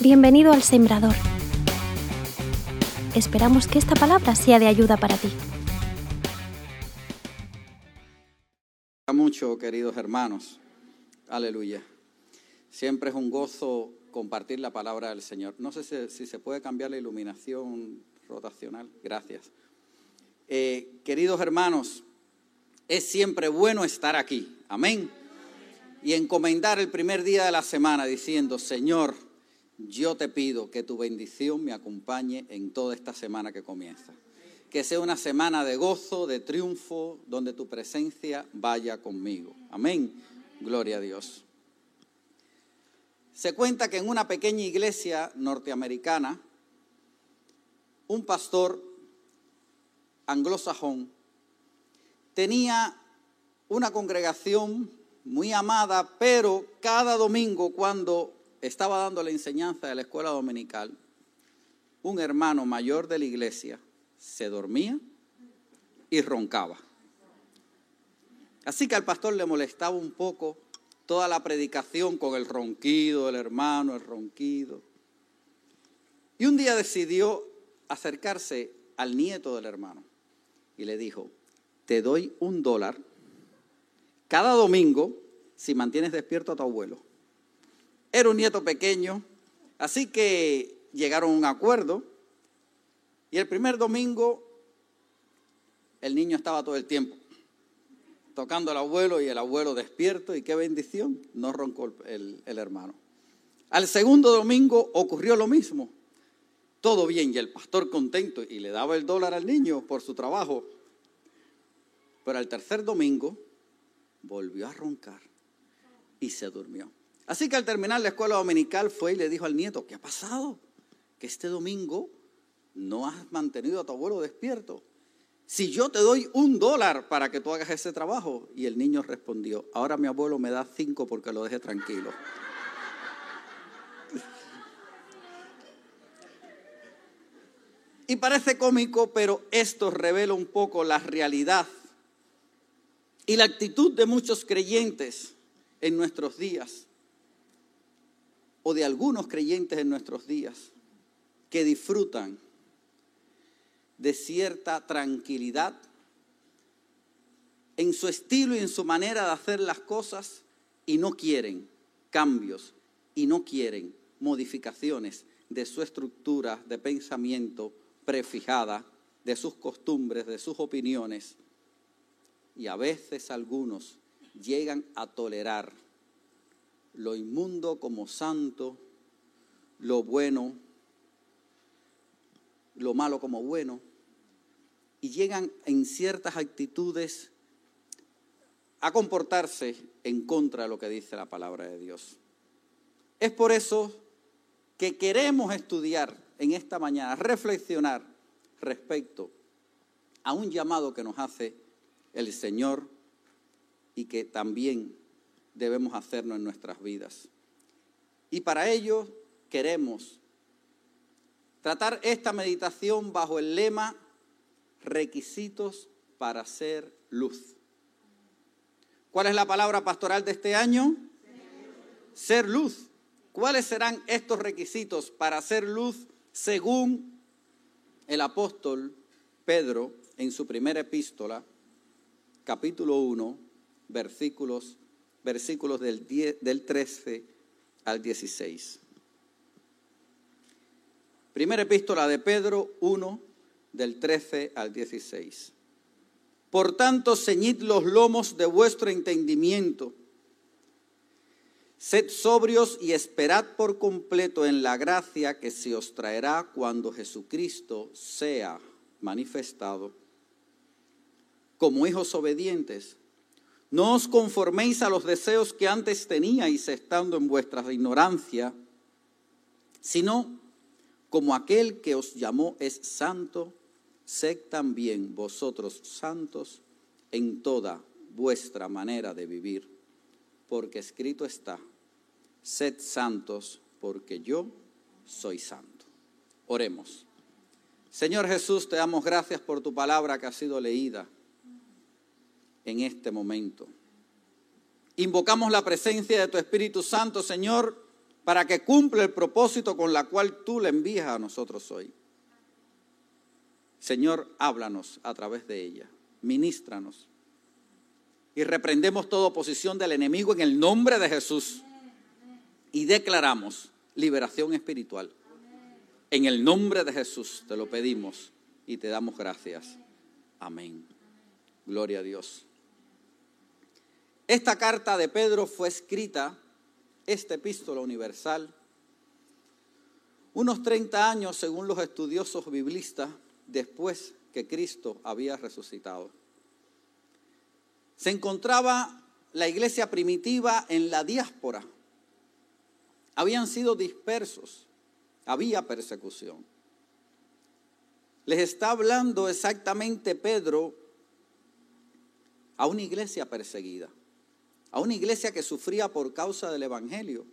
Bienvenido al Sembrador. Esperamos que esta palabra sea de ayuda para ti. mucho, queridos hermanos. Aleluya. Siempre es un gozo compartir la palabra del Señor. No sé si, se puede cambiar la iluminación rotacional. Gracias. Eh, queridos hermanos, es siempre bueno estar aquí. Amén. Y encomendar el primer día de la semana diciendo, Señor, yo te pido que tu bendición me acompañe en toda esta semana que comienza que sea una semana de gozo, de triunfo, donde tu presencia vaya conmigo. Amén. Gloria a Dios. Se cuenta que en una pequeña iglesia norteamericana, un pastor anglosajón tenía una congregación muy amada, pero cada domingo cuando estaba dando la enseñanza de la escuela dominical, un hermano mayor de la iglesia se dormía y roncaba. Así que al pastor le molestaba un poco toda la predicación con el ronquido del hermano, el ronquido. Y un día decidió acercarse al nieto del hermano y le dijo, te doy un dólar cada domingo si mantienes despierto a tu abuelo. Era un nieto pequeño, así que llegaron a un acuerdo y el primer domingo el niño estaba todo el tiempo tocando al abuelo y el abuelo despierto y qué bendición, no roncó el, el hermano. Al segundo domingo ocurrió lo mismo, todo bien y el pastor contento y le daba el dólar al niño por su trabajo. Pero al tercer domingo volvió a roncar y se durmió. Así que al terminar la escuela dominical fue y le dijo al nieto, ¿qué ha pasado? Que este domingo no has mantenido a tu abuelo despierto. Si yo te doy un dólar para que tú hagas ese trabajo. Y el niño respondió, ahora mi abuelo me da cinco porque lo deje tranquilo. Y parece cómico, pero esto revela un poco la realidad y la actitud de muchos creyentes en nuestros días, o de algunos creyentes en nuestros días, que disfrutan de cierta tranquilidad en su estilo y en su manera de hacer las cosas y no quieren cambios y no quieren modificaciones de su estructura de pensamiento prefijada, de sus costumbres, de sus opiniones. Y a veces algunos llegan a tolerar lo inmundo como santo, lo bueno lo malo como bueno, y llegan en ciertas actitudes a comportarse en contra de lo que dice la palabra de Dios. Es por eso que queremos estudiar en esta mañana, reflexionar respecto a un llamado que nos hace el Señor y que también debemos hacernos en nuestras vidas. Y para ello queremos Tratar esta meditación bajo el lema requisitos para ser luz. ¿Cuál es la palabra pastoral de este año? Ser luz. ¿Cuáles serán estos requisitos para ser luz según el apóstol Pedro en su primera epístola, capítulo 1, versículos, versículos del, del 13 al 16? Primera epístola de Pedro 1, del 13 al 16. Por tanto, ceñid los lomos de vuestro entendimiento. Sed sobrios y esperad por completo en la gracia que se os traerá cuando Jesucristo sea manifestado. Como hijos obedientes, no os conforméis a los deseos que antes teníais estando en vuestra ignorancia, sino como aquel que os llamó es santo, sed también vosotros santos en toda vuestra manera de vivir, porque escrito está, sed santos porque yo soy santo. Oremos. Señor Jesús, te damos gracias por tu palabra que ha sido leída en este momento. Invocamos la presencia de tu Espíritu Santo, Señor, para que cumpla el propósito con la cual tú le envías a nosotros hoy. Señor, háblanos a través de ella, ministranos. Y reprendemos toda oposición del enemigo en el nombre de Jesús. Y declaramos liberación espiritual. En el nombre de Jesús te lo pedimos y te damos gracias. Amén. Gloria a Dios. Esta carta de Pedro fue escrita, esta epístola universal, unos 30 años, según los estudiosos biblistas, después que Cristo había resucitado. Se encontraba la iglesia primitiva en la diáspora. Habían sido dispersos, había persecución. Les está hablando exactamente Pedro a una iglesia perseguida, a una iglesia que sufría por causa del Evangelio,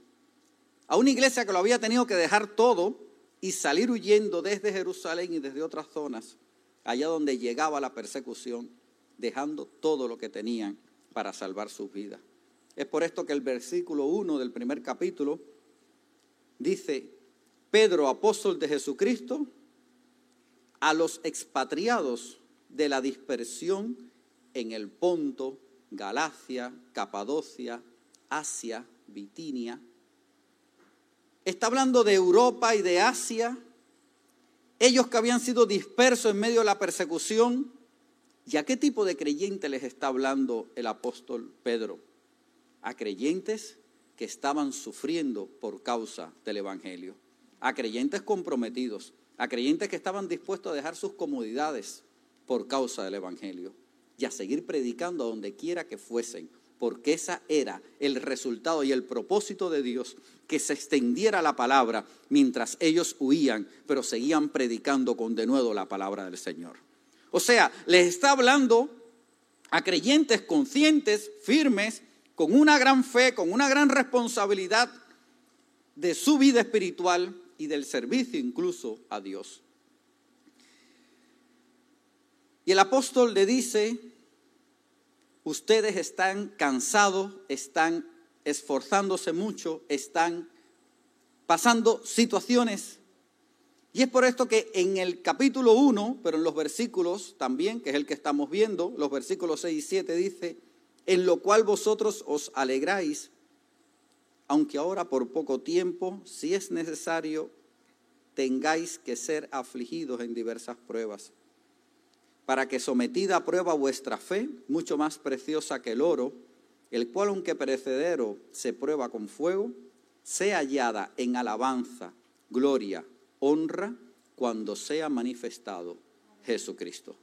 a una iglesia que lo había tenido que dejar todo y salir huyendo desde Jerusalén y desde otras zonas, allá donde llegaba la persecución, dejando todo lo que tenían para salvar sus vidas. Es por esto que el versículo 1 del primer capítulo dice, Pedro, apóstol de Jesucristo, a los expatriados de la dispersión en el Ponto, Galacia, Capadocia, Asia, Bitinia, Está hablando de Europa y de Asia. Ellos que habían sido dispersos en medio de la persecución. ¿Y a qué tipo de creyente les está hablando el apóstol Pedro? A creyentes que estaban sufriendo por causa del Evangelio. A creyentes comprometidos. A creyentes que estaban dispuestos a dejar sus comodidades por causa del Evangelio. Y a seguir predicando a donde quiera que fuesen porque esa era el resultado y el propósito de Dios, que se extendiera la palabra mientras ellos huían, pero seguían predicando con denuedo la palabra del Señor. O sea, les está hablando a creyentes conscientes, firmes, con una gran fe, con una gran responsabilidad de su vida espiritual y del servicio incluso a Dios. Y el apóstol le dice, ustedes están cansados, están esforzándose mucho, están pasando situaciones. Y es por esto que en el capítulo 1, pero en los versículos también, que es el que estamos viendo, los versículos 6 y 7 dice, en lo cual vosotros os alegráis, aunque ahora por poco tiempo, si es necesario, tengáis que ser afligidos en diversas pruebas para que sometida a prueba vuestra fe, mucho más preciosa que el oro, el cual aunque perecedero se prueba con fuego, sea hallada en alabanza, gloria, honra, cuando sea manifestado Jesucristo.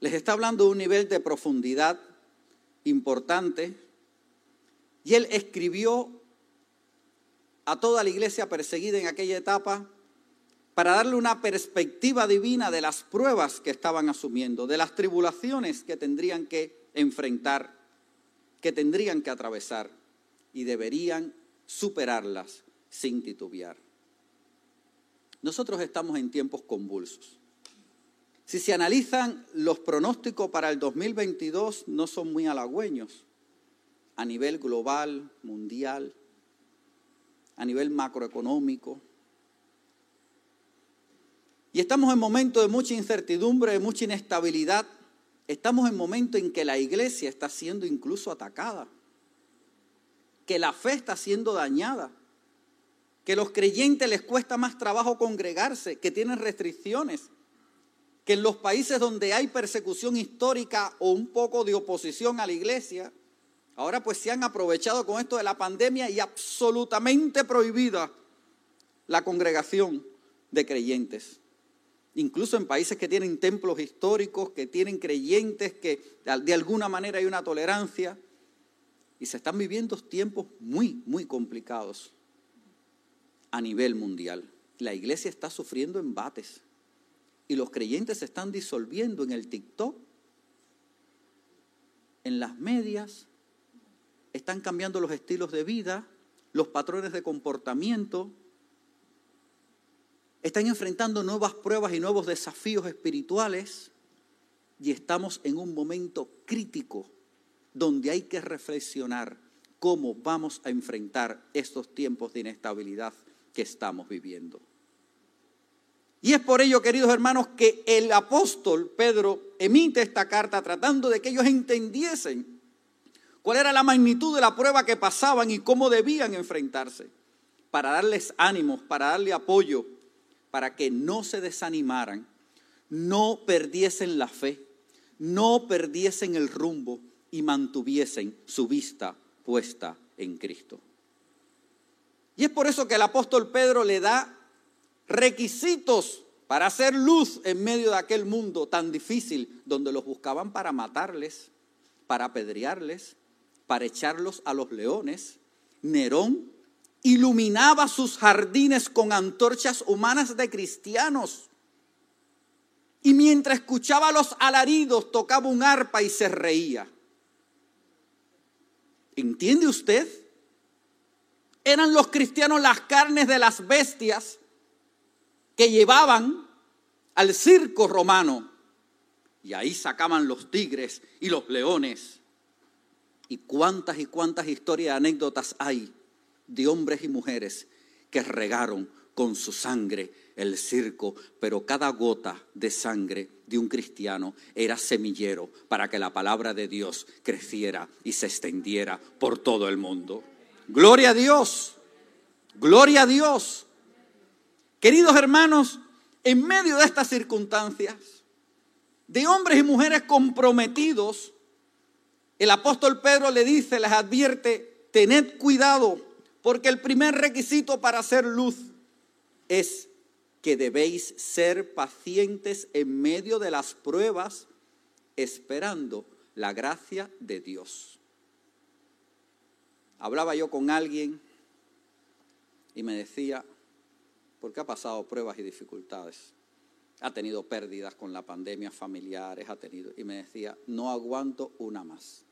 Les está hablando de un nivel de profundidad importante y él escribió a toda la iglesia perseguida en aquella etapa para darle una perspectiva divina de las pruebas que estaban asumiendo, de las tribulaciones que tendrían que enfrentar, que tendrían que atravesar y deberían superarlas sin titubear. Nosotros estamos en tiempos convulsos. Si se analizan los pronósticos para el 2022, no son muy halagüeños a nivel global, mundial, a nivel macroeconómico, y estamos en momentos de mucha incertidumbre, de mucha inestabilidad. Estamos en momentos en que la iglesia está siendo incluso atacada, que la fe está siendo dañada, que a los creyentes les cuesta más trabajo congregarse, que tienen restricciones, que en los países donde hay persecución histórica o un poco de oposición a la iglesia, ahora pues se han aprovechado con esto de la pandemia y absolutamente prohibida la congregación de creyentes incluso en países que tienen templos históricos, que tienen creyentes, que de alguna manera hay una tolerancia. Y se están viviendo tiempos muy, muy complicados a nivel mundial. La iglesia está sufriendo embates y los creyentes se están disolviendo en el TikTok, en las medias, están cambiando los estilos de vida, los patrones de comportamiento, están enfrentando nuevas pruebas y nuevos desafíos espirituales y estamos en un momento crítico donde hay que reflexionar cómo vamos a enfrentar estos tiempos de inestabilidad que estamos viviendo. Y es por ello, queridos hermanos, que el apóstol Pedro emite esta carta tratando de que ellos entendiesen cuál era la magnitud de la prueba que pasaban y cómo debían enfrentarse, para darles ánimos, para darle apoyo, para que no se desanimaran, no perdiesen la fe, no perdiesen el rumbo y mantuviesen su vista puesta en Cristo. Y es por eso que el apóstol Pedro le da requisitos para hacer luz en medio de aquel mundo tan difícil donde los buscaban para matarles, para apedrearles, para echarlos a los leones. Nerón iluminaba sus jardines con antorchas humanas de cristianos. Y mientras escuchaba los alaridos, tocaba un arpa y se reía. ¿Entiende usted? Eran los cristianos las carnes de las bestias que llevaban al circo romano. Y ahí sacaban los tigres y los leones. Y cuántas y cuántas historias, anécdotas hay de hombres y mujeres que regaron con su sangre el circo, pero cada gota de sangre de un cristiano era semillero para que la palabra de Dios creciera y se extendiera por todo el mundo. Gloria a Dios, gloria a Dios. Queridos hermanos, en medio de estas circunstancias, de hombres y mujeres comprometidos, el apóstol Pedro le dice, les advierte, tened cuidado, porque el primer requisito para hacer luz es que debéis ser pacientes en medio de las pruebas, esperando la gracia de Dios. Hablaba yo con alguien y me decía, porque ha pasado pruebas y dificultades. Ha tenido pérdidas con la pandemia familiares, ha tenido, y me decía, no aguanto una más.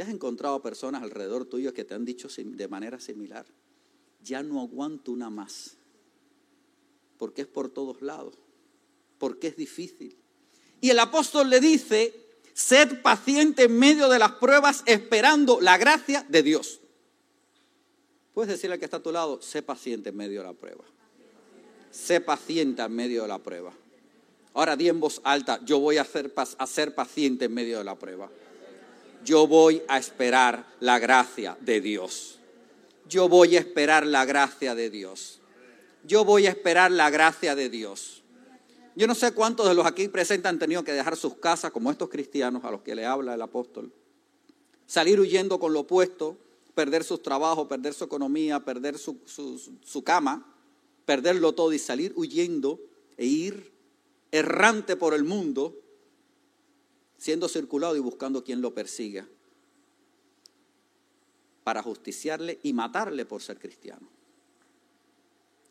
¿Te has encontrado personas alrededor tuyo que te han dicho de manera similar? Ya no aguanto una más. Porque es por todos lados. Porque es difícil. Y el apóstol le dice, sed paciente en medio de las pruebas esperando la gracia de Dios. Puedes decirle al que está a tu lado, sé paciente en medio de la prueba. Sé paciente en medio de la prueba. Ahora di en voz alta, yo voy a ser, a ser paciente en medio de la prueba. Yo voy a esperar la gracia de Dios. Yo voy a esperar la gracia de Dios. Yo voy a esperar la gracia de Dios. Yo no sé cuántos de los aquí presentes han tenido que dejar sus casas, como estos cristianos a los que le habla el apóstol. Salir huyendo con lo opuesto, perder sus trabajos, perder su economía, perder su, cama, perderlo todo y salir huyendo e ir errante por el mundo, siendo circulado y buscando quien lo persiga, para justiciarle y matarle por ser cristiano.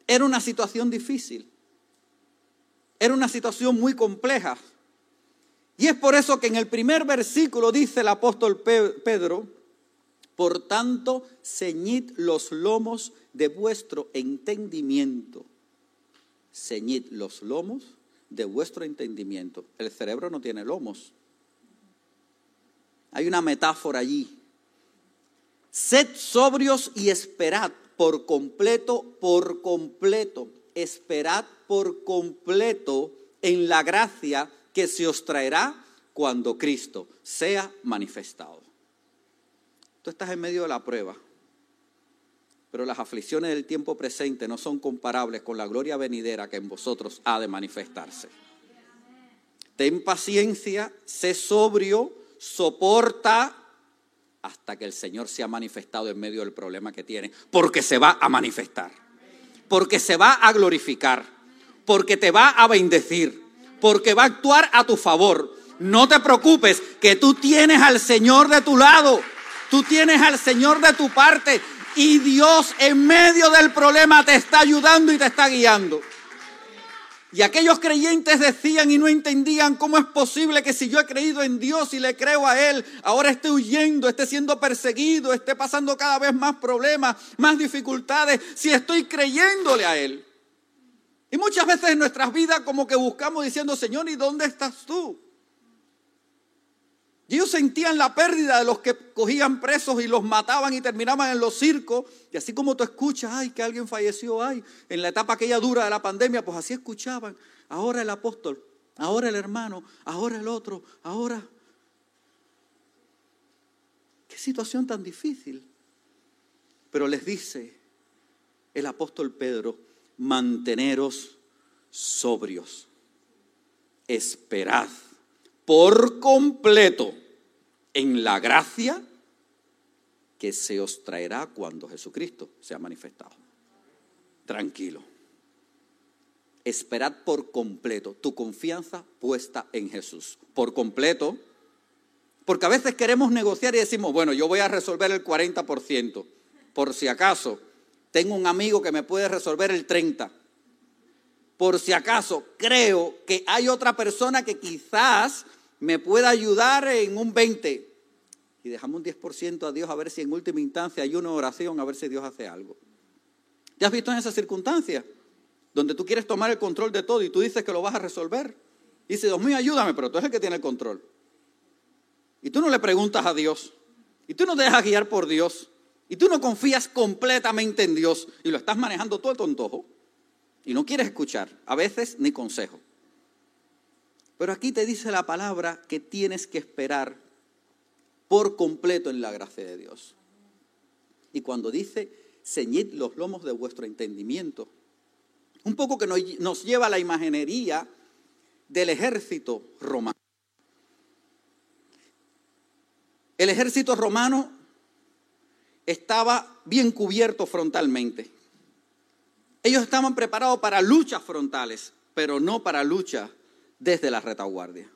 Era una situación difícil, era una situación muy compleja. Y es por eso que en el primer versículo dice el apóstol Pedro, por tanto, ceñid los lomos de vuestro entendimiento. Ceñid los lomos de vuestro entendimiento. El cerebro no tiene lomos. Hay una metáfora allí. Sed sobrios y esperad por completo, por completo. Esperad por completo en la gracia que se os traerá cuando Cristo sea manifestado. Tú estás en medio de la prueba, pero las aflicciones del tiempo presente no son comparables con la gloria venidera que en vosotros ha de manifestarse. Ten paciencia, sé sobrio, soporta hasta que el Señor sea manifestado en medio del problema que tiene, porque se va a manifestar, porque se va a glorificar, porque te va a bendecir, porque va a actuar a tu favor. No te preocupes, que tú tienes al Señor de tu lado. Tú tienes al Señor de tu parte y Dios en medio del problema te está ayudando y te está guiando. Y aquellos creyentes decían y no entendían cómo es posible que si yo he creído en Dios y le creo a Él, ahora esté huyendo, esté siendo perseguido, esté pasando cada vez más problemas, más dificultades, si estoy creyéndole a Él. Y muchas veces en nuestras vidas como que buscamos diciendo, Señor, ¿y dónde estás tú? Y ellos sentían la pérdida de los que cogían presos y los mataban y terminaban en los circos. Y así como tú escuchas, ay, que alguien falleció, ay, en la etapa aquella dura de la pandemia, pues así escuchaban. Ahora el apóstol, ahora el hermano, ahora el otro, ahora. Qué situación tan difícil. Pero les dice el apóstol Pedro, manteneros sobrios, esperad por completo en la gracia que se os traerá cuando Jesucristo sea manifestado. Tranquilo. Esperad por completo tu confianza puesta en Jesús. Por completo. Porque a veces queremos negociar y decimos, bueno, yo voy a resolver el 40%. Por si acaso, tengo un amigo que me puede resolver el 30%. Por si acaso, creo que hay otra persona que quizás me pueda ayudar en un 20 y dejamos un 10% a Dios a ver si en última instancia hay una oración, a ver si Dios hace algo. ¿Te has visto en esa circunstancia? Donde tú quieres tomar el control de todo y tú dices que lo vas a resolver. Y dice, Dios mío, ayúdame, pero tú eres el que tiene el control. Y tú no le preguntas a Dios. Y tú no te dejas guiar por Dios. Y tú no confías completamente en Dios. Y lo estás manejando todo el tontojo. Y no quieres escuchar, a veces ni consejo. Pero aquí te dice la palabra que tienes que esperar por completo en la gracia de Dios. Y cuando dice, ceñid los lomos de vuestro entendimiento, un poco que nos lleva a la imaginería del ejército romano. El ejército romano estaba bien cubierto frontalmente. Ellos estaban preparados para luchas frontales, pero no para luchas desde la retaguardia.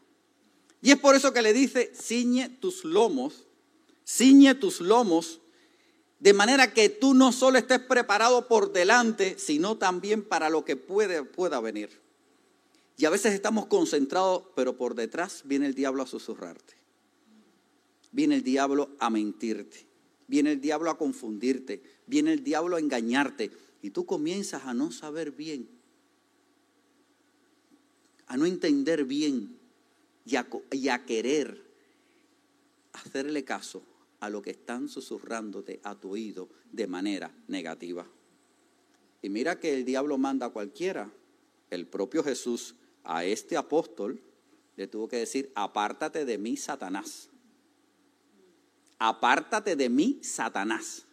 Y es por eso que le dice, ciñe tus lomos, ciñe tus lomos, de manera que tú no solo estés preparado por delante, sino también para lo que puede, pueda venir. Y a veces estamos concentrados, pero por detrás viene el diablo a susurrarte. Viene el diablo a mentirte. Viene el diablo a confundirte. Viene el diablo a engañarte. Y tú comienzas a no saber bien a no entender bien y a, querer hacerle caso a lo que están susurrándote a tu oído de manera negativa. Y mira que el diablo manda a cualquiera. El propio Jesús a este apóstol le tuvo que decir, apártate de mí, Satanás. Apártate de mí, Satanás,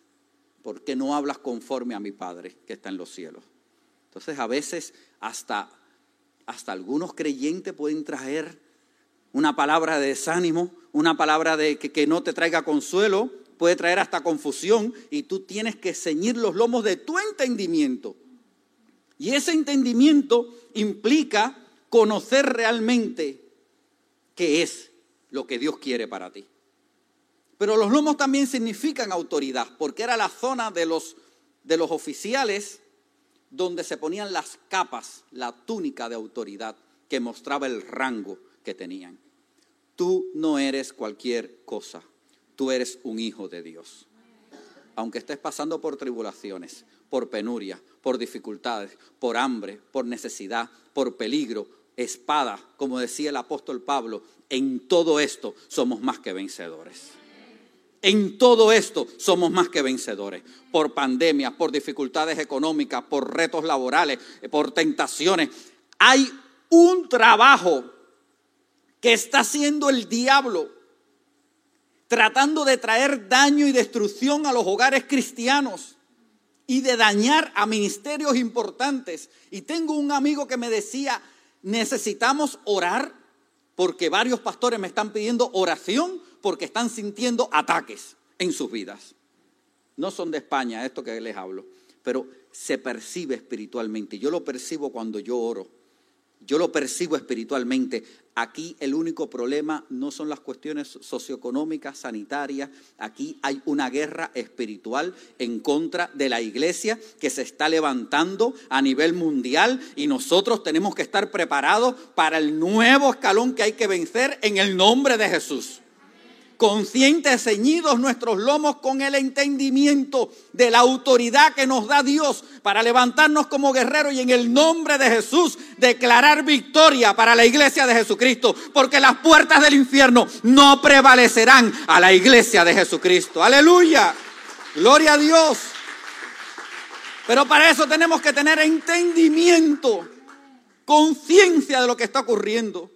porque no hablas conforme a mi Padre que está en los cielos. Entonces a veces hasta hasta algunos creyentes pueden traer una palabra de desánimo, una palabra de que, no te traiga consuelo, puede traer hasta confusión y tú tienes que ceñir los lomos de tu entendimiento. Y ese entendimiento implica conocer realmente qué es lo que Dios quiere para ti. Pero los lomos también significan autoridad, porque era la zona de los, de los oficiales donde se ponían las capas, la túnica de autoridad que mostraba el rango que tenían. Tú no eres cualquier cosa, tú eres un hijo de Dios. Aunque estés pasando por tribulaciones, por penuria, por dificultades, por hambre, por necesidad, por peligro, espada, como decía el apóstol Pablo, en todo esto somos más que vencedores. En todo esto somos más que vencedores. Por pandemias, por dificultades económicas, por retos laborales, por tentaciones. Hay un trabajo que está haciendo el diablo tratando de traer daño y destrucción a los hogares cristianos y de dañar a ministerios importantes. Y tengo un amigo que me decía, necesitamos orar porque varios pastores me están pidiendo oración porque están sintiendo ataques en sus vidas. No son de España, esto que les hablo, pero se percibe espiritualmente. Yo lo percibo cuando yo oro. Yo lo percibo espiritualmente. Aquí el único problema no son las cuestiones socioeconómicas, sanitarias. Aquí hay una guerra espiritual en contra de la iglesia que se está levantando a nivel mundial y nosotros tenemos que estar preparados para el nuevo escalón que hay que vencer en el nombre de Jesús. Conscientes, ceñidos nuestros lomos con el entendimiento de la autoridad que nos da Dios para levantarnos como guerreros y en el nombre de Jesús declarar victoria para la iglesia de Jesucristo, porque las puertas del infierno no prevalecerán a la iglesia de Jesucristo. Aleluya. Gloria a Dios. Pero para eso tenemos que tener entendimiento, conciencia de lo que está ocurriendo,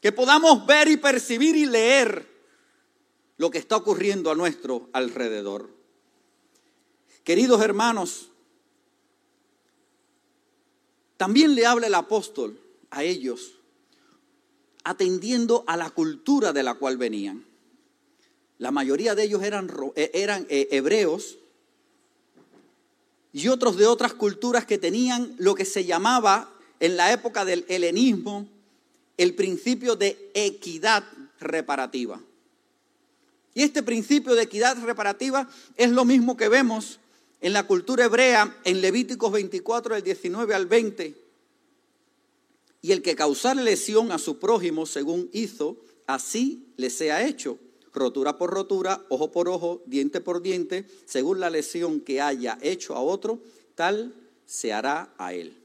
que podamos ver y percibir y leer lo que está ocurriendo a nuestro alrededor. Queridos hermanos, también le habla el apóstol a ellos, atendiendo a la cultura de la cual venían. La mayoría de ellos eran, eh, eran eh, hebreos y otros de otras culturas que tenían lo que se llamaba en la época del helenismo el principio de equidad reparativa. Y este principio de equidad reparativa es lo mismo que vemos en la cultura hebrea en Levíticos 24 del 19 al 20. Y el que causar lesión a su prójimo según hizo, así le sea hecho. Rotura por rotura, ojo por ojo, diente por diente, según la lesión que haya hecho a otro, tal se hará a él.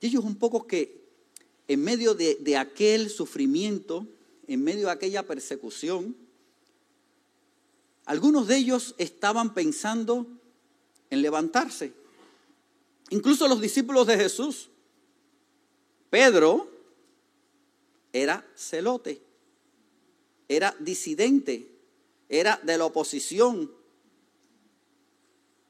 Y ellos un poco que en medio de aquel sufrimiento, en medio de aquella persecución, algunos de ellos estaban pensando en levantarse. Incluso los discípulos de Jesús. Pedro era celote, era disidente, era de la oposición.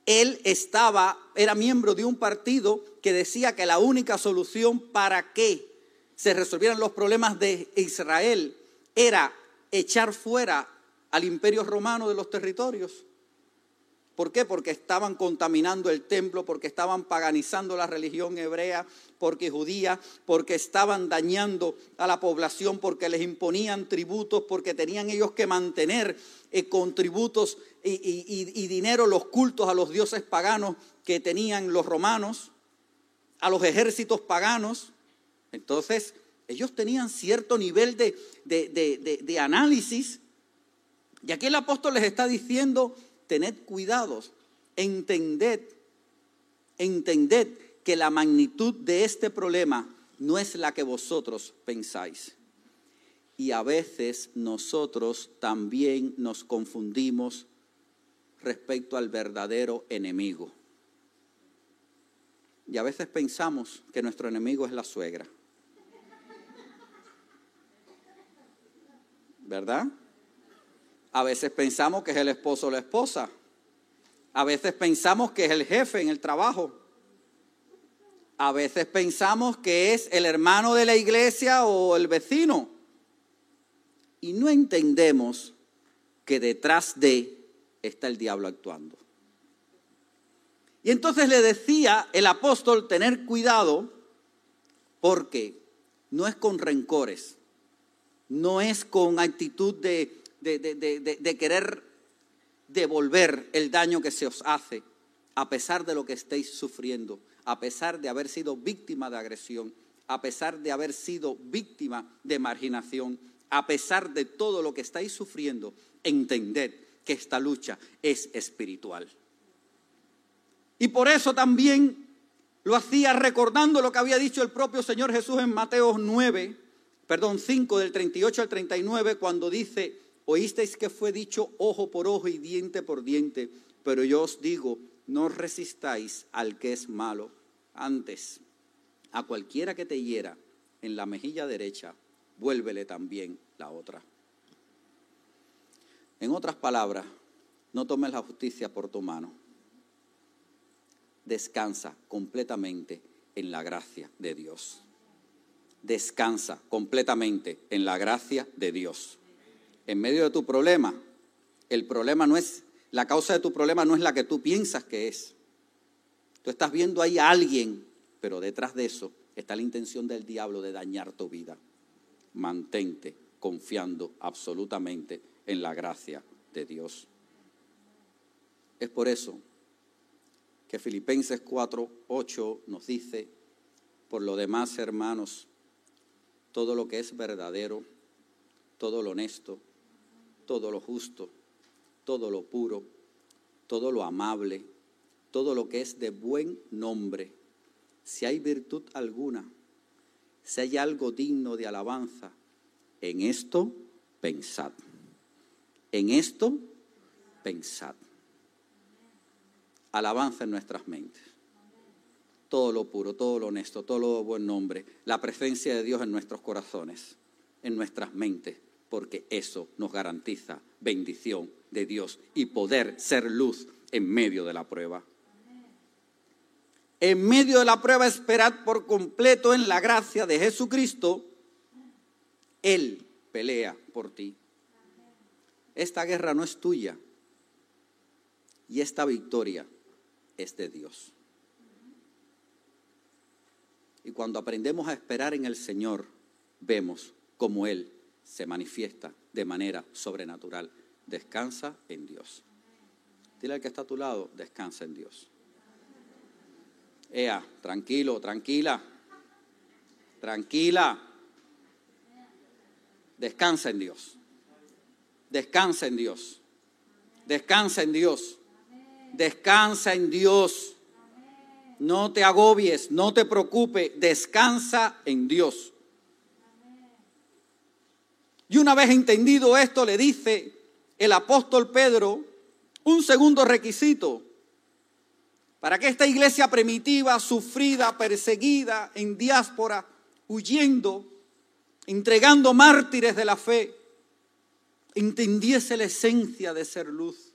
Él estaba, era miembro de un partido que decía que la única solución para que se resolvieran los problemas de Israel era echar fuera al imperio romano de los territorios. ¿Por qué? Porque estaban contaminando el templo, porque estaban paganizando la religión hebrea, porque judía, porque estaban dañando a la población, porque les imponían tributos, porque tenían ellos que mantener eh, con tributos y dinero los cultos a los dioses paganos que tenían los romanos, a los ejércitos paganos. Entonces, ellos tenían cierto nivel de, de, análisis. Y aquí el apóstol les está diciendo, tened cuidados, entended, entended que la magnitud de este problema no es la que vosotros pensáis. Y a veces nosotros también nos confundimos respecto al verdadero enemigo. Y a veces pensamos que nuestro enemigo es la suegra. ¿Verdad? A veces pensamos que es el esposo o la esposa. A veces pensamos que es el jefe en el trabajo. A veces pensamos que es el hermano de la iglesia o el vecino. Y no entendemos que detrás de está el diablo actuando. Y entonces le decía el apóstol tener cuidado porque no es con rencores, no es con actitud de, de, querer devolver el daño que se os hace, a pesar de lo que estéis sufriendo, a pesar de haber sido víctima de agresión, a pesar de haber sido víctima de marginación, a pesar de todo lo que estáis sufriendo, entended que esta lucha es espiritual. Y por eso también lo hacía recordando lo que había dicho el propio Señor Jesús en Mateo 9, perdón, 5 del 38 al 39, cuando dice, oísteis que fue dicho ojo por ojo y diente por diente, pero yo os digo, no resistáis al que es malo. Antes, a cualquiera que te hiera en la mejilla derecha, vuélvele también la otra. En otras palabras, no tomes la justicia por tu mano. Descansa completamente en la gracia de Dios descansa completamente en la gracia de Dios. En medio de tu problema, el problema no es, la causa de tu problema no es la que tú piensas que es. Tú estás viendo ahí a alguien, pero detrás de eso está la intención del diablo de dañar tu vida. Mantente confiando absolutamente en la gracia de Dios. Es por eso que Filipenses 4, 8 nos dice, por lo demás, hermanos, todo lo que es verdadero, todo lo honesto, todo lo justo, todo lo puro, todo lo amable, todo lo que es de buen nombre, si hay virtud alguna, si hay algo digno de alabanza, en esto pensad. En esto pensad. Alabanza en nuestras mentes. Todo lo puro, todo lo honesto, todo lo buen nombre, la presencia de Dios en nuestros corazones, en nuestras mentes, porque eso nos garantiza bendición de Dios y poder ser luz en medio de la prueba. En medio de la prueba, esperad por completo en la gracia de Jesucristo. Él pelea por ti. Esta guerra no es tuya y esta victoria es de Dios. Y cuando aprendemos a esperar en el Señor, vemos cómo Él se manifiesta de manera sobrenatural. Descansa en Dios. Dile al que está a tu lado, descansa en Dios. Ea, tranquilo, tranquila, tranquila. Descansa en Dios. Descansa en Dios. Descansa en Dios. Descansa en Dios. No te agobies, no te preocupes, descansa en Dios. Y una vez entendido esto, le dice el apóstol Pedro un segundo requisito para que esta iglesia primitiva, sufrida, perseguida, en diáspora, huyendo, entregando mártires de la fe, entendiese la esencia de ser luz.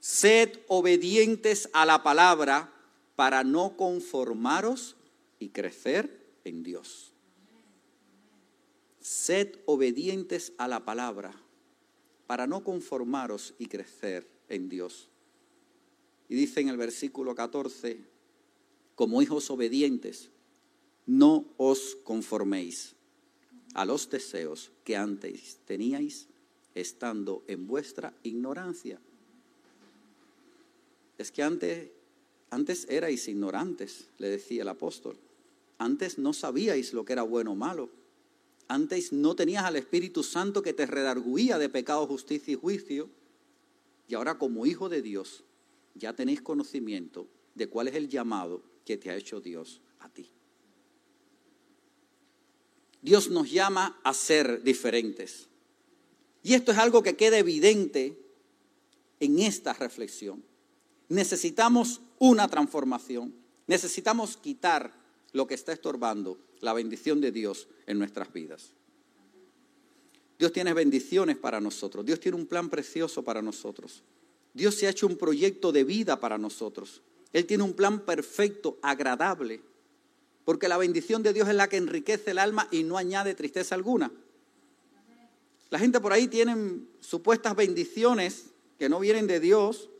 Sed obedientes a la palabra para no conformaros y crecer en Dios. Sed obedientes a la palabra para no conformaros y crecer en Dios. Y dice en el versículo 14, como hijos obedientes, no os conforméis a los deseos que antes teníais estando en vuestra ignorancia. Es que antes, antes erais ignorantes, le decía el apóstol. Antes no sabíais lo que era bueno o malo. Antes no tenías al Espíritu Santo que te redarguía de pecado, justicia y juicio. Y ahora como hijo de Dios ya tenéis conocimiento de cuál es el llamado que te ha hecho Dios a ti. Dios nos llama a ser diferentes. Y esto es algo que queda evidente en esta reflexión. Necesitamos una transformación. Necesitamos quitar lo que está estorbando la bendición de Dios en nuestras vidas. Dios tiene bendiciones para nosotros. Dios tiene un plan precioso para nosotros. Dios se ha hecho un proyecto de vida para nosotros. Él tiene un plan perfecto, agradable, porque la bendición de Dios es la que enriquece el alma y no añade tristeza alguna. La gente por ahí tiene supuestas bendiciones que no vienen de Dios,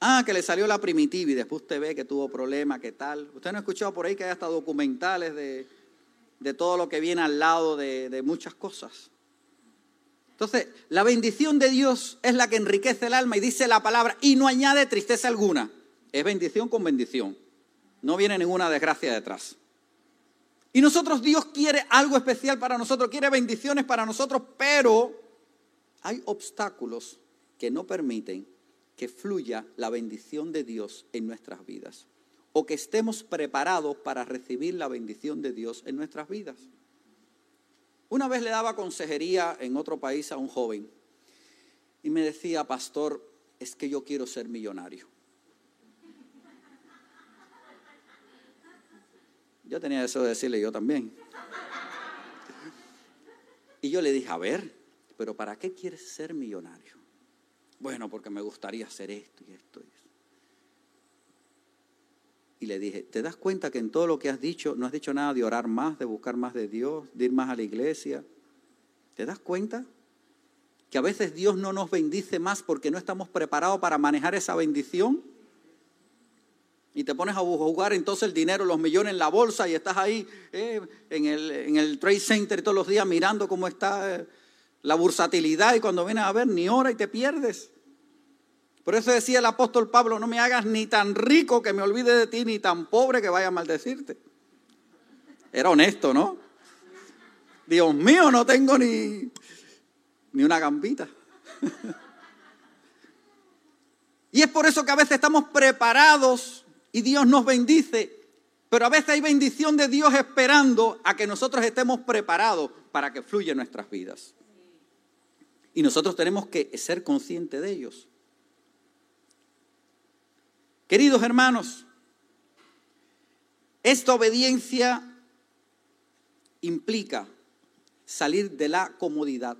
Ah, que le salió la primitiva y después usted ve que tuvo problemas, ¿qué tal? Usted no ha escuchado por ahí que hay hasta documentales de, todo lo que viene al lado de, de muchas cosas. Entonces, la bendición de Dios es la que enriquece el alma y dice la palabra y no añade tristeza alguna. Es bendición con bendición. No viene ninguna desgracia detrás. Y nosotros, Dios quiere algo especial para nosotros, quiere bendiciones para nosotros, pero hay obstáculos que no permiten que fluya la bendición de Dios en nuestras vidas o que estemos preparados para recibir la bendición de Dios en nuestras vidas. Una vez le daba consejería en otro país a un joven y me decía, pastor, es que yo quiero ser millonario. Yo tenía eso de decirle yo también. Y yo le dije, a ver, pero ¿para qué quieres ser millonario? Bueno, porque me gustaría hacer esto y esto y eso. Y le dije, ¿te das cuenta que en todo lo que has dicho no has dicho nada de orar más, de buscar más de Dios, de ir más a la iglesia? ¿Te das cuenta? Que a veces Dios no nos bendice más porque no estamos preparados para manejar esa bendición. Y te pones a jugar entonces el dinero, los millones en la bolsa y estás ahí eh, en, el, en, el, Trade Center todos los días mirando cómo está eh, la bursatilidad y cuando vienes a ver ni hora y te pierdes. Por eso decía el apóstol Pablo, no me hagas ni tan rico que me olvide de ti, ni tan pobre que vaya a maldecirte. Era honesto, ¿no? Dios mío, no tengo ni... ni una gambita. y es por eso que a veces estamos preparados y Dios nos bendice, pero a veces hay bendición de Dios esperando a que nosotros estemos preparados para que fluya en nuestras vidas. Y nosotros tenemos que ser conscientes de ellos. Queridos hermanos, esta obediencia implica salir de la comodidad,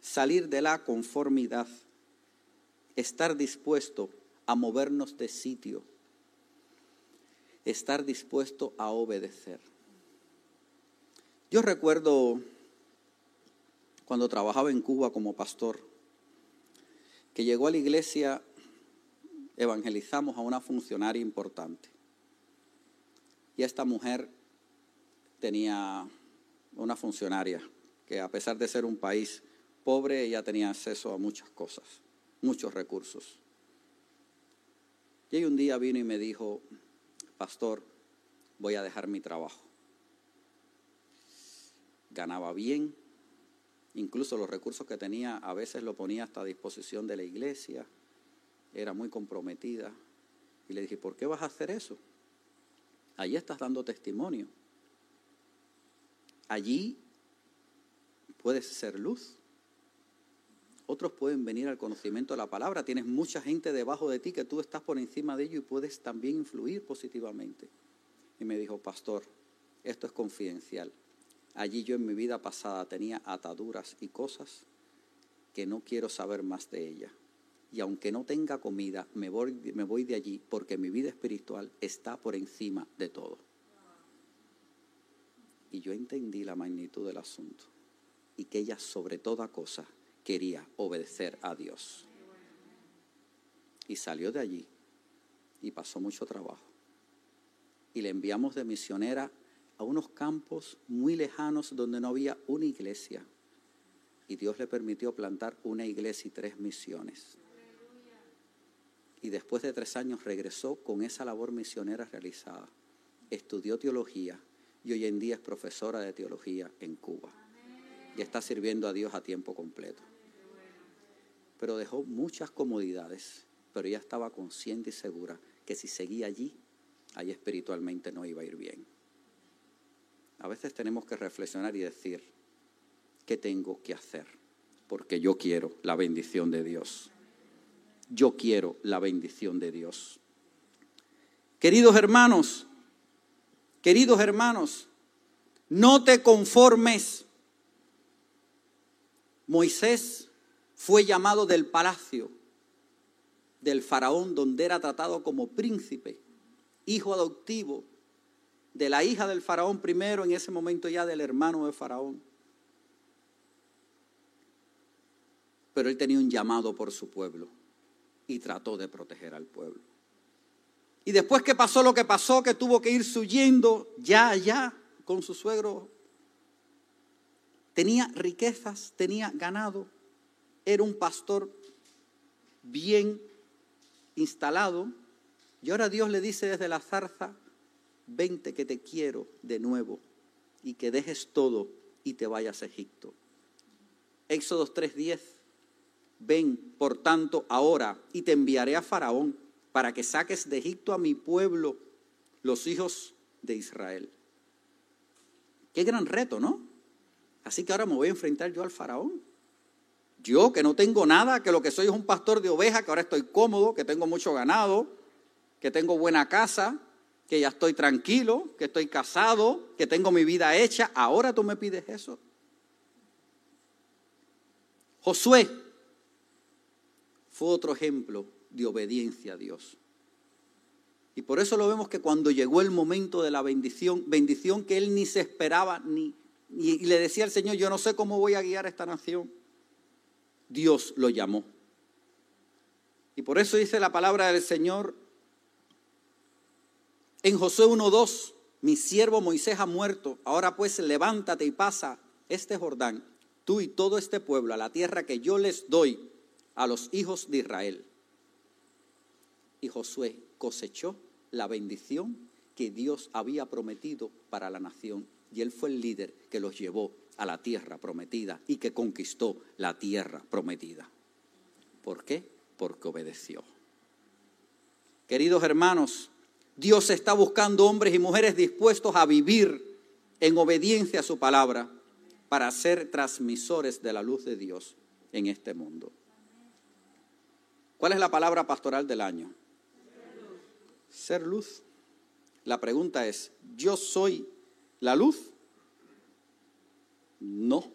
salir de la conformidad, estar dispuesto a movernos de sitio, estar dispuesto a obedecer. Yo recuerdo cuando trabajaba en Cuba como pastor, que llegó a la iglesia, evangelizamos a una funcionaria importante. Y esta mujer tenía una funcionaria que a pesar de ser un país pobre, ella tenía acceso a muchas cosas, muchos recursos. Y un día vino y me dijo, pastor, voy a dejar mi trabajo. Ganaba bien, incluso los recursos que tenía a veces lo ponía hasta a disposición de la iglesia, era muy comprometida. Y le dije, ¿por qué vas a hacer eso? Allí estás dando testimonio. Allí puedes ser luz. Otros pueden venir al conocimiento de la palabra. Tienes mucha gente debajo de ti que tú estás por encima de ellos y puedes también influir positivamente. Y me dijo, pastor, esto es confidencial. Allí yo en mi vida pasada tenía ataduras y cosas que no quiero saber más de ella. Y aunque no tenga comida, me voy, de allí porque mi vida espiritual está por encima de todo. Y yo entendí la magnitud del asunto y que ella sobre toda cosa quería obedecer a Dios. Y salió de allí y pasó mucho trabajo. Y le enviamos de misionera a unos campos muy lejanos donde no había una iglesia. Y Dios le permitió plantar una iglesia y tres misiones. Y después de tres años regresó con esa labor misionera realizada. Estudió teología y hoy en día es profesora de teología en Cuba y está sirviendo a Dios a tiempo completo. Pero dejó muchas comodidades, pero ella estaba consciente y segura que si seguía allí, allí espiritualmente no iba a ir bien. A veces tenemos que reflexionar y decir, ¿qué tengo que hacer? Porque yo quiero la bendición de Dios. Yo quiero la bendición de Dios. Queridos hermanos, queridos hermanos, no te conformes Moisés fue llamado del palacio del faraón donde era tratado como príncipe, hijo adoptivo de la hija del faraón primero, en ese momento ya del hermano de faraón. Pero él tenía un llamado por su pueblo y trató de proteger al pueblo. Y después que pasó lo que pasó, que tuvo que ir huyendo ya allá con su suegro tenía riquezas, tenía ganado, era un pastor bien instalado. Y ahora Dios le dice desde la zarza, vente que te quiero de nuevo y que dejes todo y te vayas a Egipto. Éxodo 3:10, ven por tanto ahora y te enviaré a Faraón para que saques de Egipto a mi pueblo, los hijos de Israel. Qué gran reto, ¿no? Así que ahora me voy a enfrentar yo al faraón. Yo que no tengo nada, que lo que soy es un pastor de ovejas, que ahora estoy cómodo, que tengo mucho ganado, que tengo buena casa, que ya estoy tranquilo, que estoy casado, que tengo mi vida hecha. Ahora tú me pides eso. Josué fue otro ejemplo de obediencia a Dios. Y por eso lo vemos que cuando llegó el momento de la bendición, bendición que él ni se esperaba ni le decía al Señor, yo no sé cómo voy a guiar a esta nación. Dios lo llamó. Y por eso dice la palabra del Señor en Josué 1.2, mi siervo Moisés ha muerto, ahora pues levántate y pasa este Jordán, tú y todo este pueblo, a la tierra que yo les doy a los hijos de Israel. Y Josué cosechó la bendición que Dios había prometido para la nación y él fue el líder que los llevó a la tierra prometida y que conquistó la tierra prometida. ¿Por qué? Porque obedeció. Queridos hermanos, Dios está buscando hombres y mujeres dispuestos a vivir en obediencia a su palabra para ser transmisores de la luz de Dios en este mundo. ¿Cuál es la palabra pastoral del año? Ser luz. La pregunta es, ¿yo soy la luz? No.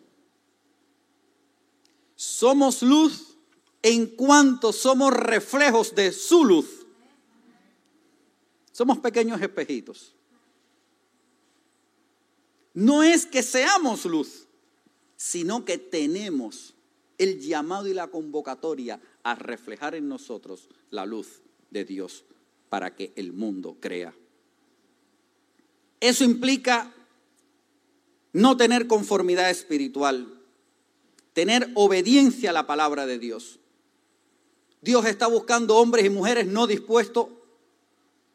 Somos luz en cuanto somos reflejos de su luz. Somos pequeños espejitos. No es que seamos luz, sino que tenemos el llamado y la convocatoria a reflejar en nosotros la luz de Dios para que el mundo crea. Eso implica no tener conformidad espiritual, tener obediencia a la palabra de Dios. Dios está buscando hombres y mujeres no dispuestos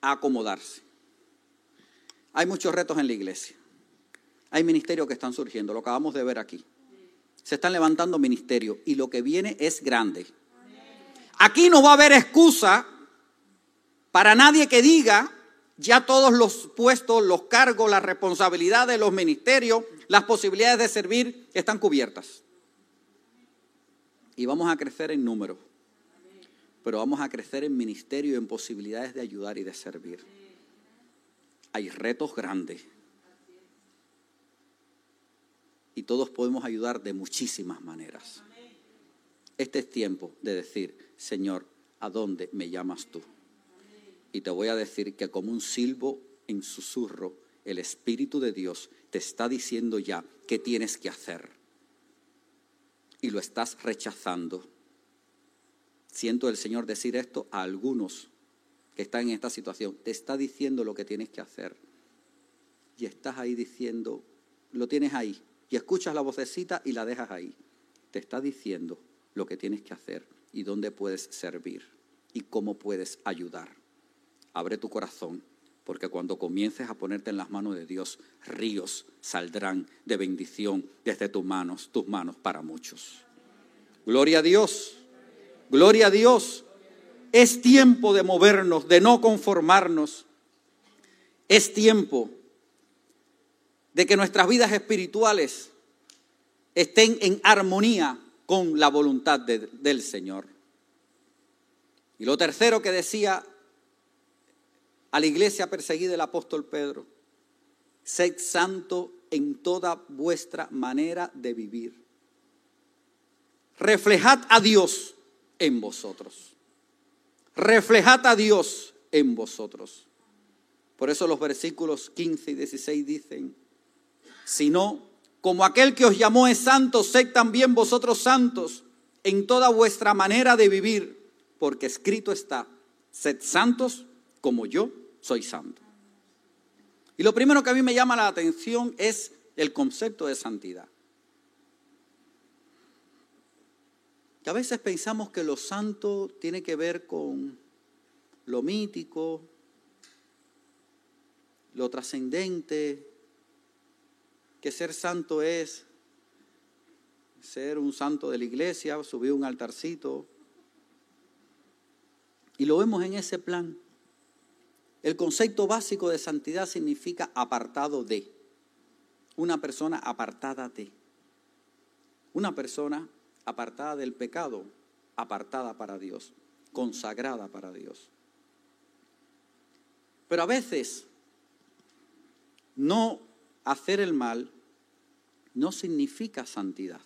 acomodarse. Hay muchos retos en la iglesia. Hay ministerios que están surgiendo, lo acabamos de ver aquí. Se están levantando ministerios y lo que viene es grande. Aquí no va a haber excusa para nadie que diga ya todos los puestos, los cargos, las responsabilidades, los ministerios, las posibilidades de servir están cubiertas. Y vamos a crecer en número pero vamos a crecer en ministerio y en posibilidades de ayudar y de servir. Hay retos grandes. Y todos podemos ayudar de muchísimas maneras. Este es tiempo de decir, Señor, ¿a dónde me llamas tú? Y te voy a decir que como un silbo en susurro, el Espíritu de Dios te está diciendo ya qué tienes que hacer. Y lo estás rechazando siento el Señor decir esto a algunos que están en esta situación. Te está diciendo lo que tienes que hacer. Y estás ahí diciendo, lo tienes ahí. Y escuchas la vocecita y la dejas ahí. Te está diciendo lo que tienes que hacer y dónde puedes servir y cómo puedes ayudar. Abre tu corazón, porque cuando comiences a ponerte en las manos de Dios, ríos saldrán de bendición desde tus manos, tus manos para muchos. Gloria a Dios. Gloria a Dios. Es tiempo de movernos, de no conformarnos. Es tiempo de que nuestras vidas espirituales estén en armonía con la voluntad del Señor. Y lo tercero que decía a la iglesia perseguida el apóstol Pedro, sed santo en toda vuestra manera de vivir. Reflejad a Dios en vosotros. Reflejad a Dios en vosotros. Por eso los versículos 15 y 16 dicen, sino como aquel que os llamó es santo, sed también vosotros santos en toda vuestra manera de vivir, porque escrito está, sed santos como yo soy santo. Y lo primero que a mí me llama la atención es el concepto de santidad. A veces pensamos que lo santo tiene que ver con lo mítico, lo trascendente, que ser santo es ser un santo de la iglesia, subir un altarcito. Y lo vemos en ese plan. El concepto básico de santidad significa apartado de. Una persona apartada de. Una persona apartada del pecado, apartada para Dios, consagrada para Dios. Pero a veces no hacer el mal no significa santidad.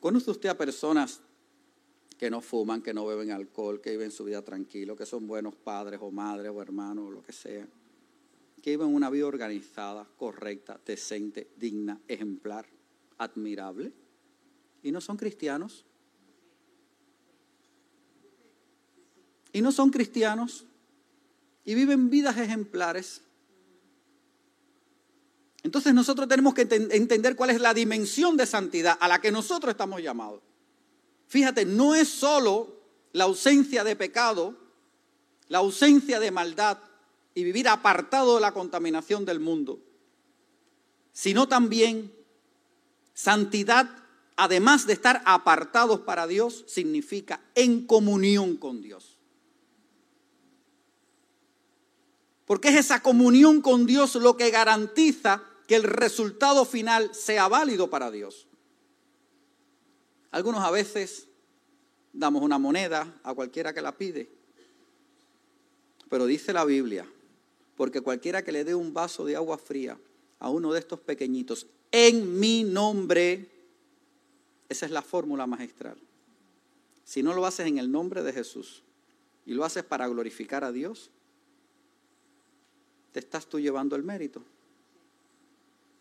¿Conoce usted a personas que no fuman, que no beben alcohol, que viven su vida tranquilo, que son buenos padres o madres o hermanos o lo que sea? Que viven una vida organizada, correcta, decente, digna, ejemplar, admirable y no son cristianos. Y no son cristianos y viven vidas ejemplares. Entonces nosotros tenemos que entender cuál es la dimensión de santidad a la que nosotros estamos llamados. Fíjate, no es solo la ausencia de pecado, la ausencia de maldad y vivir apartado de la contaminación del mundo. sino también santidad, además de estar apartados para Dios, significa en comunión con Dios. Porque es esa comunión con Dios lo que garantiza que el resultado final sea válido para Dios. Algunos a veces damos una moneda a cualquiera que la pide, pero dice la Biblia, porque cualquiera que le dé un vaso de agua fría a uno de estos pequeñitos en mi nombre, esa es la fórmula magistral. Si no lo haces en el nombre de Jesús y lo haces para glorificar a Dios, te estás tú llevando el mérito.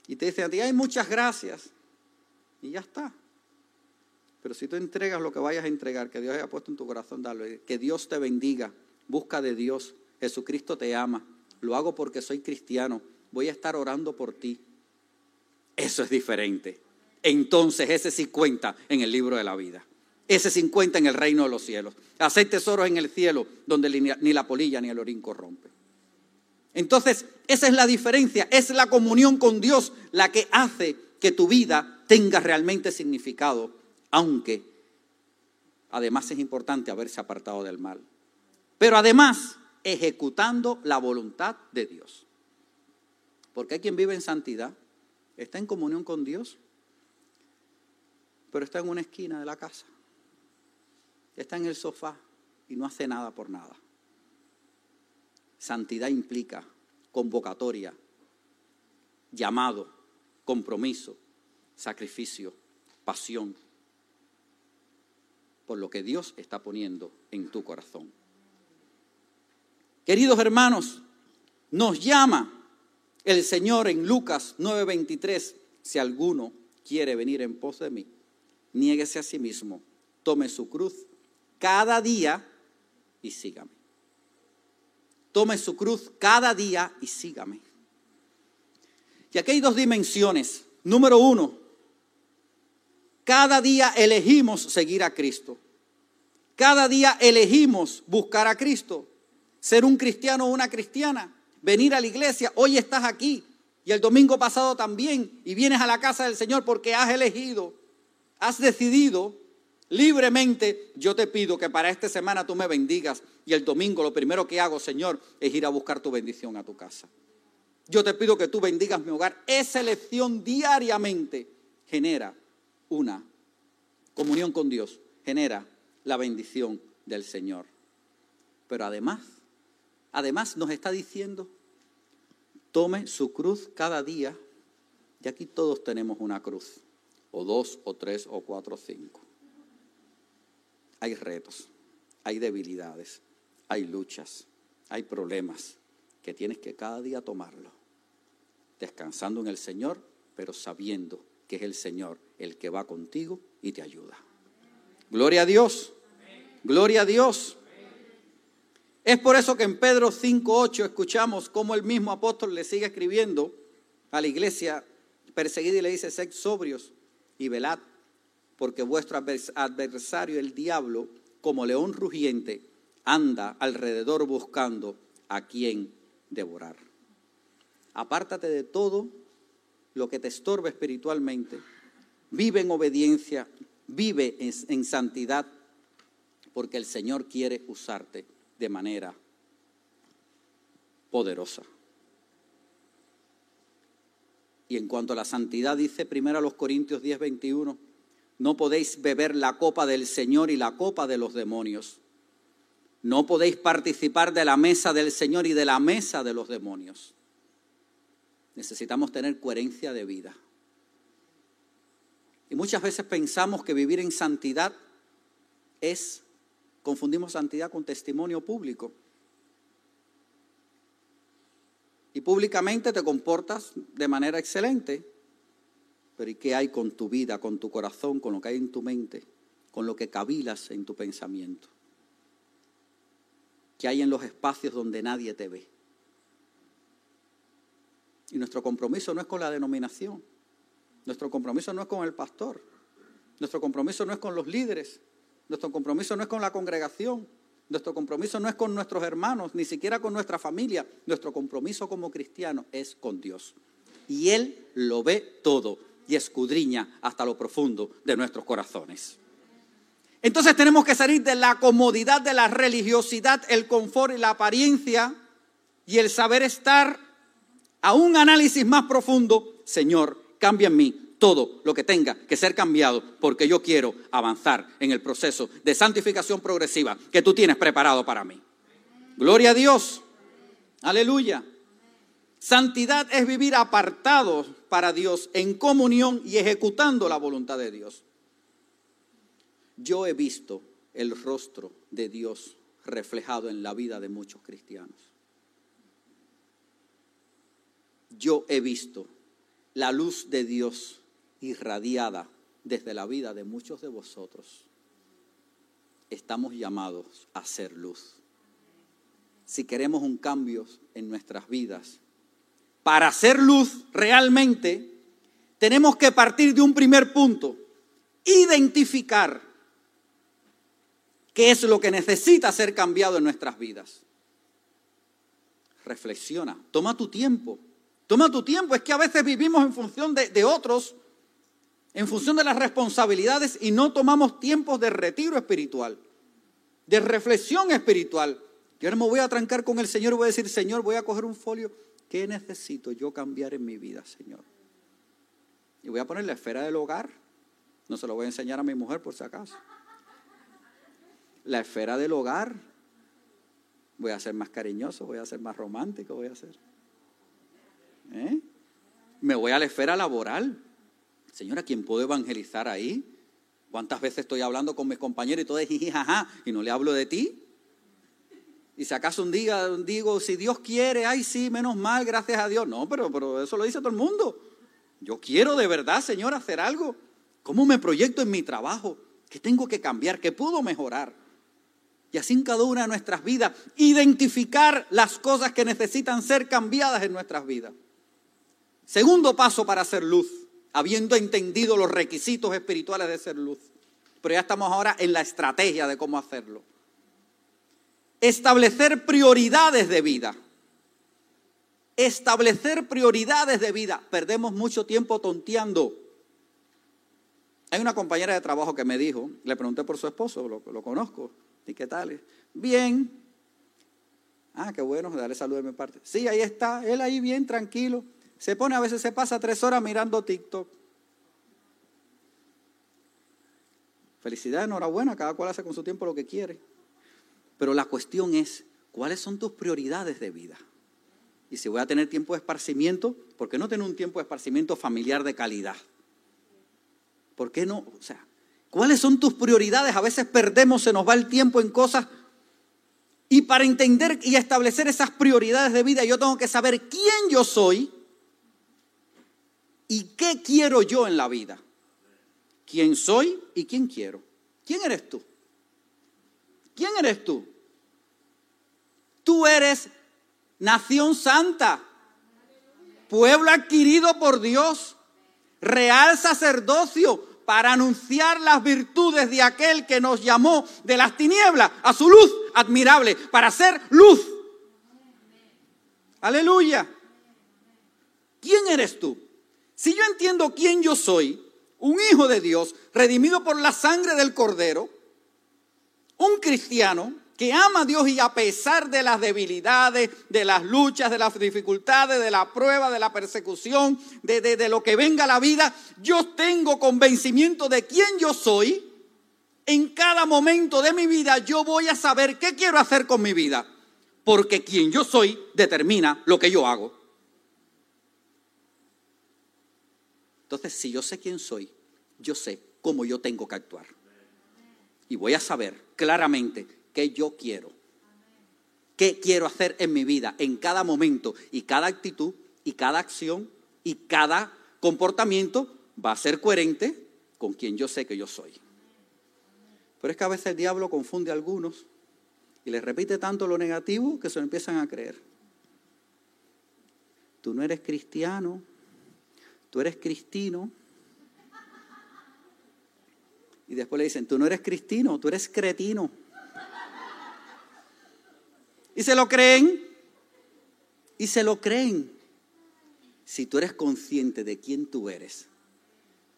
Y te dicen a ti, hay muchas gracias. Y ya está. Pero si tú entregas lo que vayas a entregar, que Dios haya puesto en tu corazón, dalo. Que Dios te bendiga. Busca de Dios. Jesucristo te ama. Lo hago porque soy cristiano. Voy a estar orando por ti. Eso es diferente. Entonces ese sí cuenta en el libro de la vida. Ese sí cuenta en el reino de los cielos. Hacer tesoros en el cielo donde ni la polilla ni el orín corrompe. Entonces, esa es la diferencia, es la comunión con Dios la que hace que tu vida tenga realmente significado, aunque además es importante haberse apartado del mal. Pero además, ejecutando la voluntad de Dios. Porque hay quien vive en santidad, está en comunión con Dios, pero está en una esquina de la casa, está en el sofá y no hace nada por nada. Santidad implica convocatoria, llamado, compromiso, sacrificio, pasión, por lo que Dios está poniendo en tu corazón. Queridos hermanos, nos llama el Señor en Lucas 9:23, si alguno quiere venir en pos de mí, niéguese a sí mismo, tome su cruz cada día y sígame. Tome su cruz cada día y sígame. Y aquí hay dos dimensiones. Número uno, cada día elegimos seguir a Cristo. Cada día elegimos buscar a Cristo. Ser un cristiano o una cristiana. Venir a la iglesia. Hoy estás aquí. Y el domingo pasado también. Y vienes a la casa del Señor porque has elegido, has decidido libremente, yo te pido que para esta semana tú me bendigas y el domingo lo primero que hago, Señor, es ir a buscar tu bendición a tu casa. Yo te pido que tú bendigas mi hogar. Esa elección diariamente genera una comunión con Dios, genera la bendición del Señor. Pero además, además nos está diciendo, tome su cruz cada día, y aquí todos tenemos una cruz, o dos, o tres, o cuatro, o cinco hay retos, hay debilidades, hay luchas, hay problemas que tienes que cada día tomarlo, descansando en el Señor, pero sabiendo que es el Señor el que va contigo y te ayuda. Gloria a Dios, gloria a Dios. Es por eso que en Pedro 5.8 escuchamos cómo el mismo apóstol le sigue escribiendo a la iglesia perseguida y le dice, sed sobrios y velad porque vuestro adversario, el diablo, como león rugiente, anda alrededor buscando a quien devorar. Apártate de todo lo que te estorbe espiritualmente. Vive en obediencia, vive en, en santidad, porque el Señor quiere usarte de manera poderosa. Y en cuanto a la santidad, dice primero a los Corintios 10, 21, no podéis beber la copa del Señor y la copa de los demonios. No podéis participar de la mesa del Señor y de la mesa de los demonios. Necesitamos tener coherencia de vida. Y muchas veces pensamos que vivir en santidad es, confundimos santidad con testimonio público. Y públicamente te comportas de manera excelente, pero ¿y qué hay con tu vida, con tu corazón, con lo que hay en tu mente, con lo que cavilas en tu pensamiento? ¿Qué hay en los espacios donde nadie te ve? Y nuestro compromiso no es con la denominación, nuestro compromiso no es con el pastor, nuestro compromiso no es con los líderes, nuestro compromiso no es con la congregación, nuestro compromiso no es con nuestros hermanos, ni siquiera con nuestra familia, nuestro compromiso como cristiano es con Dios. y Él lo ve todo y escudriña hasta lo profundo de nuestros corazones. Entonces tenemos que salir de la comodidad de la religiosidad, el confort y la apariencia y el saber estar a un análisis más profundo. Señor, cambia en mí todo lo que tenga que ser cambiado porque yo quiero avanzar en el proceso de santificación progresiva que tú tienes preparado para mí. Gloria a Dios. Aleluya. Santidad es vivir apartados para Dios, en comunión y ejecutando la voluntad de Dios. Yo he visto el rostro de Dios reflejado en la vida de muchos cristianos. Yo he visto la luz de Dios irradiada desde la vida de muchos de vosotros. Estamos llamados a ser luz. Si queremos un cambio en nuestras vidas, para hacer luz realmente, tenemos que partir de un primer punto, identificar qué es lo que necesita ser cambiado en nuestras vidas. Reflexiona, toma tu tiempo, toma tu tiempo. Es que a veces vivimos en función de, de otros, en función de las responsabilidades y no tomamos tiempos de retiro espiritual, de reflexión espiritual. Yo ahora me voy a trancar con el Señor y voy a decir, Señor, voy a coger un folio ¿Qué necesito yo cambiar en mi vida, Señor? Y voy a poner la esfera del hogar. No se lo voy a enseñar a mi mujer por si acaso. La esfera del hogar. Voy a ser más cariñoso, voy a ser más romántico, voy a ser. ¿Eh? Me voy a la esfera laboral. Señora, ¿quién puedo evangelizar ahí? ¿Cuántas veces estoy hablando con mis compañeros y todo es jijijaja y no le hablo de ti? Y si acaso un día digo, si Dios quiere, ay sí, menos mal, gracias a Dios. No, pero, pero eso lo dice todo el mundo. Yo quiero de verdad, Señor, hacer algo. ¿Cómo me proyecto en mi trabajo? ¿Qué tengo que cambiar? ¿Qué puedo mejorar? Y así en cada una de nuestras vidas, identificar las cosas que necesitan ser cambiadas en nuestras vidas. Segundo paso para hacer luz, habiendo entendido los requisitos espirituales de ser luz. Pero ya estamos ahora en la estrategia de cómo hacerlo establecer prioridades de vida. Establecer prioridades de vida. Perdemos mucho tiempo tonteando. Hay una compañera de trabajo que me dijo, le pregunté por su esposo, lo, conozco, ¿y qué tal? Bien. Ah, qué bueno, darle salud de mi parte. Sí, ahí está, él ahí bien tranquilo. Se pone, a veces se pasa tres horas mirando TikTok. Felicidad, enhorabuena, cada cual hace con su tiempo lo que quiere. Pero la cuestión es, ¿cuáles son tus prioridades de vida? Y si voy a tener tiempo de esparcimiento, ¿por qué no tener un tiempo de esparcimiento familiar de calidad? ¿Por qué no? O sea, ¿cuáles son tus prioridades? A veces perdemos, se nos va el tiempo en cosas. Y para entender y establecer esas prioridades de vida, yo tengo que saber quién yo soy y qué quiero yo en la vida. ¿Quién soy y quién quiero? ¿Quién eres tú? ¿Quién eres tú? Tú eres nación santa, pueblo adquirido por Dios, real sacerdocio para anunciar las virtudes de aquel que nos llamó de las tinieblas a su luz admirable, para ser luz. Aleluya. ¿Quién eres tú? Si yo entiendo quién yo soy, un hijo de Dios, redimido por la sangre del cordero, un cristiano que ama a Dios y a pesar de las debilidades, de las luchas, de las dificultades, de la prueba, de la persecución, de, de, lo que venga a la vida, yo tengo convencimiento de quién yo soy. En cada momento de mi vida yo voy a saber qué quiero hacer con mi vida, porque quien yo soy determina lo que yo hago. Entonces, si yo sé quién soy, yo sé cómo yo tengo que actuar y voy a saber claramente qué yo quiero. ¿Qué quiero hacer en mi vida, en cada momento? Y cada actitud, y cada acción, y cada comportamiento va a ser coherente con quien yo sé que yo soy. Pero es que a veces el diablo confunde a algunos y les repite tanto lo negativo que se lo empiezan a creer. Tú no eres cristiano, tú eres cristino, y después le dicen, tú no eres cristino, tú eres cretino. Y se lo creen. Y se lo creen. Si tú eres consciente de quién tú eres,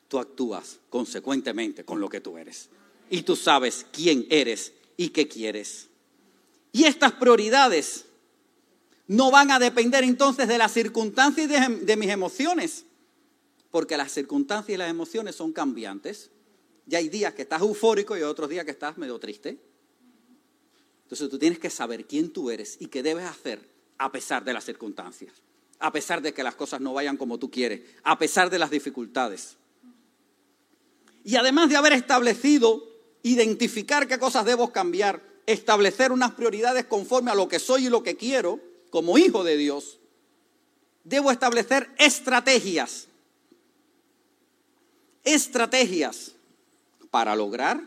tú actúas consecuentemente con lo que tú eres. Y tú sabes quién eres y qué quieres. Y estas prioridades no van a depender entonces de las circunstancias y de, de, mis emociones, porque las circunstancias y las emociones son cambiantes. Ya hay días que estás eufórico y otros días que estás medio triste. Entonces tú tienes que saber quién tú eres y qué debes hacer a pesar de las circunstancias, a pesar de que las cosas no vayan como tú quieres, a pesar de las dificultades. Y además de haber establecido, identificar qué cosas debo cambiar, establecer unas prioridades conforme a lo que soy y lo que quiero como hijo de Dios, debo establecer estrategias. Estrategias para lograr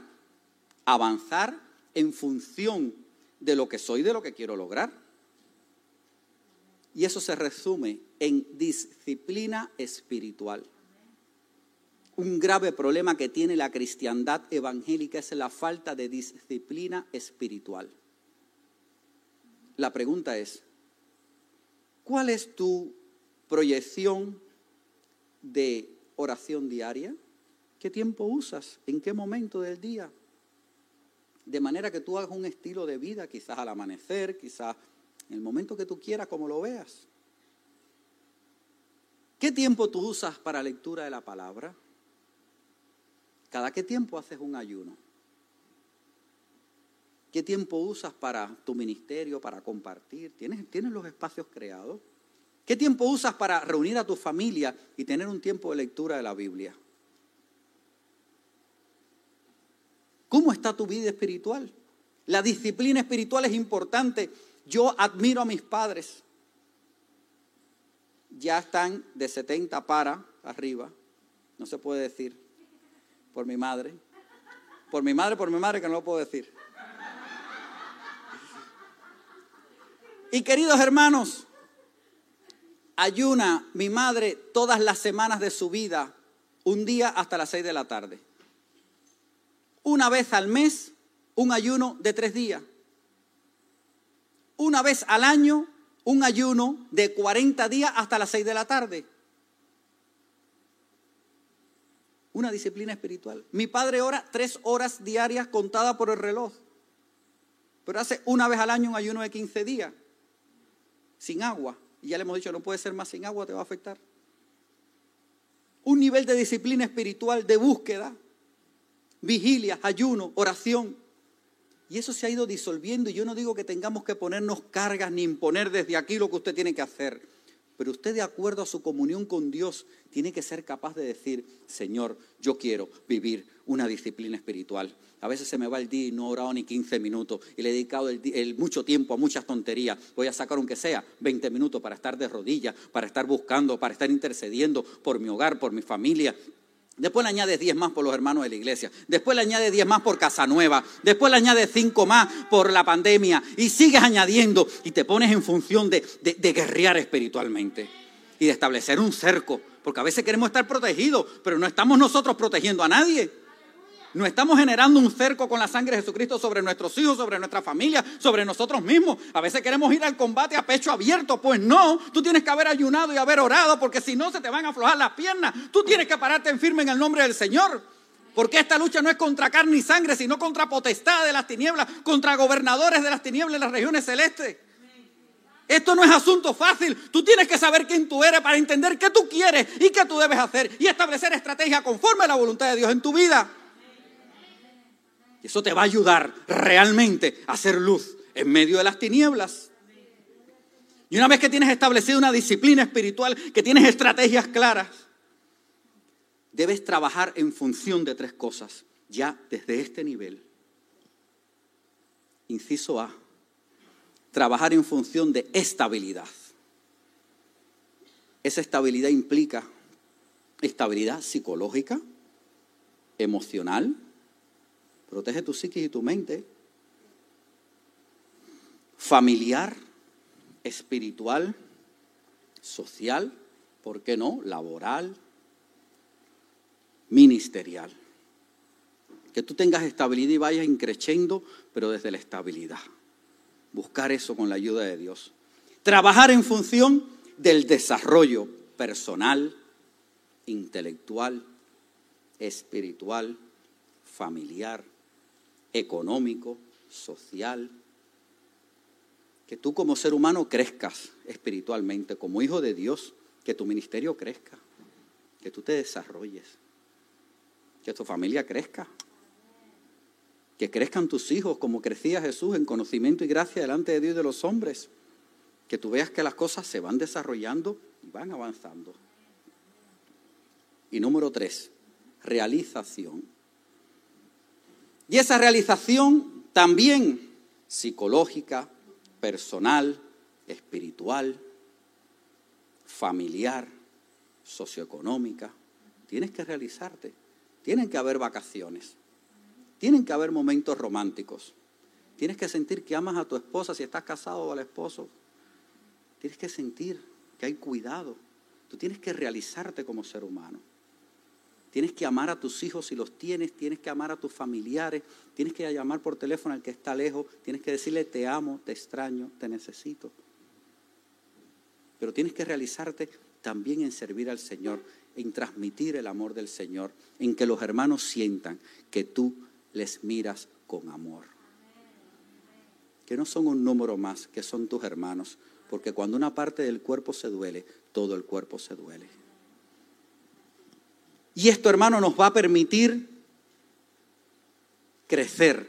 avanzar en función de lo que soy, de lo que quiero lograr. Y eso se resume en disciplina espiritual. Un grave problema que tiene la cristiandad evangélica es la falta de disciplina espiritual. La pregunta es, ¿cuál es tu proyección de oración diaria? ¿Qué tiempo usas? ¿En qué momento del día? De manera que tú hagas un estilo de vida, quizás al amanecer, quizás en el momento que tú quieras, como lo veas. ¿Qué tiempo tú usas para lectura de la palabra? ¿Cada qué tiempo haces un ayuno? ¿Qué tiempo usas para tu ministerio, para compartir? ¿Tienes, ¿Tienes los espacios creados? ¿Qué tiempo usas para reunir a tu familia y tener un tiempo de lectura de la Biblia? ¿Cómo está tu vida espiritual? La disciplina espiritual es importante. Yo admiro a mis padres. Ya están de 70 para arriba. No se puede decir. Por mi madre. Por mi madre, por mi madre, que no lo puedo decir. Y queridos hermanos, ayuna mi madre todas las semanas de su vida, un día hasta las 6 de la tarde una vez al mes un ayuno de tres días. Una vez al año un ayuno de 40 días hasta las 6 de la tarde. Una disciplina espiritual. Mi padre ora tres horas diarias contadas por el reloj. Pero hace una vez al año un ayuno de 15 días. Sin agua. Y ya le hemos dicho, no puede ser más sin agua, te va a afectar. Un nivel de disciplina espiritual, de búsqueda, vigilia, ayuno, oración. Y eso se ha ido disolviendo y yo no digo que tengamos que ponernos cargas ni imponer desde aquí lo que usted tiene que hacer. Pero usted de acuerdo a su comunión con Dios tiene que ser capaz de decir, Señor, yo quiero vivir una disciplina espiritual. A veces se me va el día y no he orado ni 15 minutos y le he dedicado mucho tiempo a muchas tonterías. Voy a sacar aunque sea 20 minutos para estar de rodillas, para estar buscando, para estar intercediendo por mi hogar, por mi familia, Después le añades 10 más por los hermanos de la iglesia. Después le añades 10 más por Casa Nueva. Después le añades 5 más por la pandemia. Y sigues añadiendo y te pones en función de, de guerrear espiritualmente y de establecer un cerco. Porque a veces queremos estar protegidos, pero no estamos nosotros protegiendo a nadie. No estamos generando un cerco con la sangre de Jesucristo sobre nuestros hijos, sobre nuestra familia, sobre nosotros mismos. A veces queremos ir al combate a pecho abierto. Pues no, tú tienes que haber ayunado y haber orado porque si no se te van a aflojar las piernas. Tú tienes que pararte en firme en el nombre del Señor. Porque esta lucha no es contra carne y sangre, sino contra potestad de las tinieblas, contra gobernadores de las tinieblas en las regiones celestes. Esto no es asunto fácil. Tú tienes que saber quién tú eres para entender qué tú quieres y qué tú debes hacer y establecer estrategia conforme a la voluntad de Dios en tu vida. Y eso te va a ayudar realmente a hacer luz en medio de las tinieblas. Y una vez que tienes establecido una disciplina espiritual, que tienes estrategias claras, debes trabajar en función de tres cosas, ya desde este nivel. Inciso A, trabajar en función de estabilidad. Esa estabilidad implica estabilidad psicológica, emocional, Protege tu psiquis y tu mente. Familiar, espiritual, social, ¿por qué no? Laboral, ministerial. Que tú tengas estabilidad y vayas increciendo, pero desde la estabilidad. Buscar eso con la ayuda de Dios. Trabajar en función del desarrollo personal, intelectual, espiritual, familiar, económico, social. Que tú como ser humano crezcas espiritualmente, como hijo de Dios, que tu ministerio crezca, que tú te desarrolles, que tu familia crezca, que crezcan tus hijos como crecía Jesús en conocimiento y gracia delante de Dios y de los hombres, que tú veas que las cosas se van desarrollando y van avanzando. Y número tres, realización. Y esa realización también psicológica, personal, espiritual, familiar, socioeconómica. Tienes que realizarte. Tienen que haber vacaciones. Tienen que haber momentos románticos. Tienes que sentir que amas a tu esposa si estás casado o al esposo. Tienes que sentir que hay cuidado. Tú tienes que realizarte como ser humano. Tienes que amar a tus hijos si los tienes, tienes que amar a tus familiares, tienes que llamar por teléfono al que está lejos, tienes que decirle te amo, te extraño, te necesito. Pero tienes que realizarte también en servir al Señor, en transmitir el amor del Señor, en que los hermanos sientan que tú les miras con amor. Que no son un número más, que son tus hermanos, porque cuando una parte del cuerpo se duele, todo el cuerpo se duele. Y esto, hermano, nos va a permitir crecer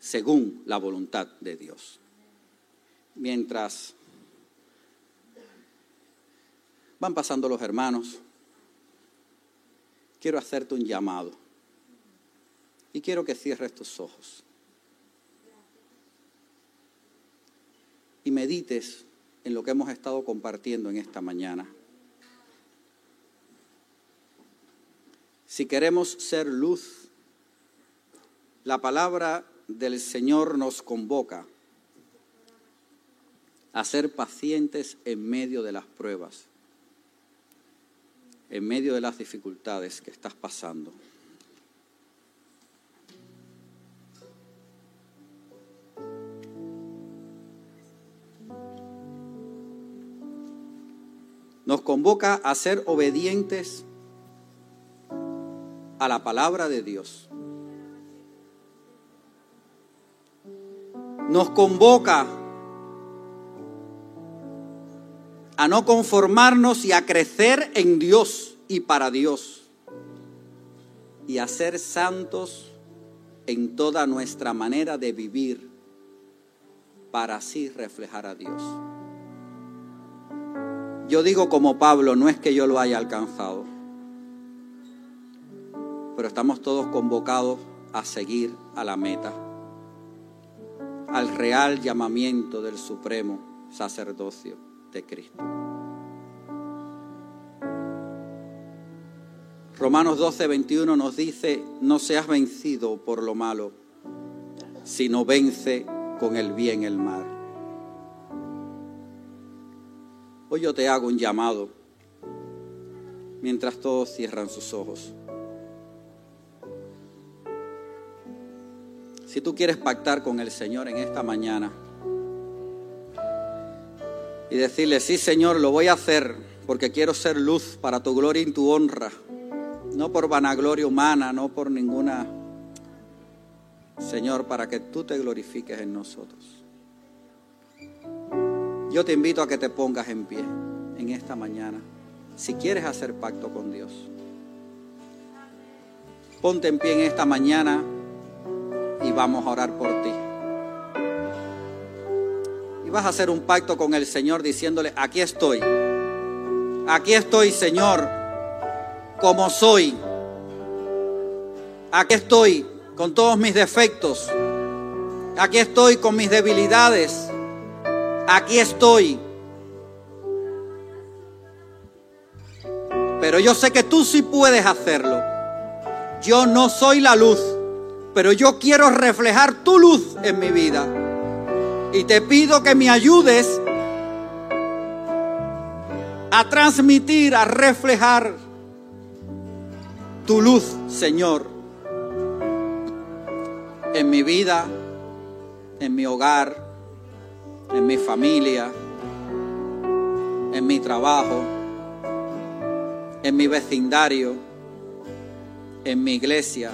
según la voluntad de Dios. Mientras van pasando los hermanos, quiero hacerte un llamado y quiero que cierres tus ojos y medites en lo que hemos estado compartiendo en esta mañana. Si queremos ser luz, la palabra del Señor nos convoca a ser pacientes en medio de las pruebas, en medio de las dificultades que estás pasando. Nos convoca a ser obedientes a la palabra de Dios. Nos convoca a no conformarnos y a crecer en Dios y para Dios y a ser santos en toda nuestra manera de vivir para así reflejar a Dios. Yo digo como Pablo, no es que yo lo haya alcanzado, pero estamos todos convocados a seguir a la meta, al real llamamiento del supremo sacerdocio de Cristo. Romanos 12, 21 nos dice, no seas vencido por lo malo, sino vence con el bien el mal. Hoy yo te hago un llamado mientras todos cierran sus ojos. Si tú quieres pactar con el Señor en esta mañana y decirle, sí Señor, lo voy a hacer porque quiero ser luz para tu gloria y tu honra, no por vanagloria humana, no por ninguna, Señor, para que tú te glorifiques en nosotros. Yo te invito a que te pongas en pie en esta mañana, si quieres hacer pacto con Dios. Ponte en pie en esta mañana vamos a orar por ti. Y vas a hacer un pacto con el Señor diciéndole, aquí estoy, aquí estoy Señor, como soy, aquí estoy con todos mis defectos, aquí estoy con mis debilidades, aquí estoy. Pero yo sé que tú sí puedes hacerlo. Yo no soy la luz pero yo quiero reflejar tu luz en mi vida. Y te pido que me ayudes a transmitir, a reflejar tu luz, Señor, en mi vida, en mi hogar, en mi familia, en mi trabajo, en mi vecindario, en mi iglesia,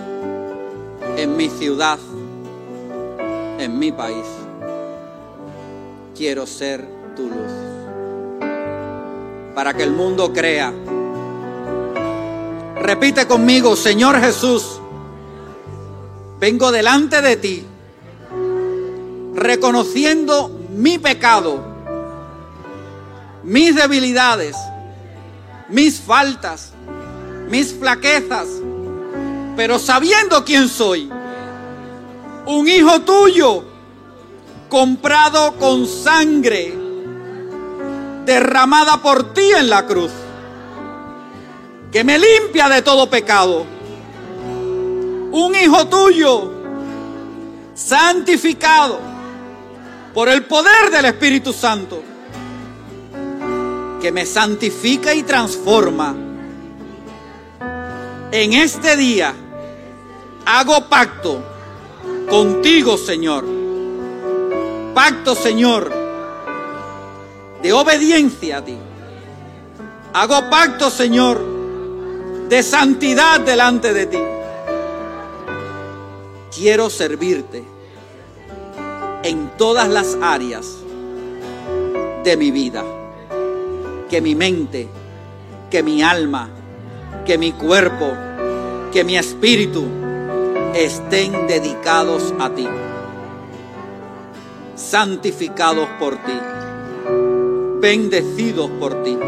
en mi ciudad, en mi país. Quiero ser tu luz. Para que el mundo crea. Repite conmigo, Señor Jesús, vengo delante de ti, reconociendo mi pecado, mis debilidades, mis faltas, mis flaquezas, pero sabiendo quién soy. Un hijo tuyo, comprado con sangre, derramada por ti en la cruz, que me limpia de todo pecado. Un hijo tuyo, santificado por el poder del Espíritu Santo que me santifica y transforma. En este día hago pacto contigo, Señor. Pacto, Señor, de obediencia a ti. Hago pacto, Señor, de santidad delante de ti. Quiero servirte en todas las áreas de mi vida que mi mente, que mi alma, que mi cuerpo, que mi espíritu estén dedicados a ti, santificados por ti, bendecidos por ti.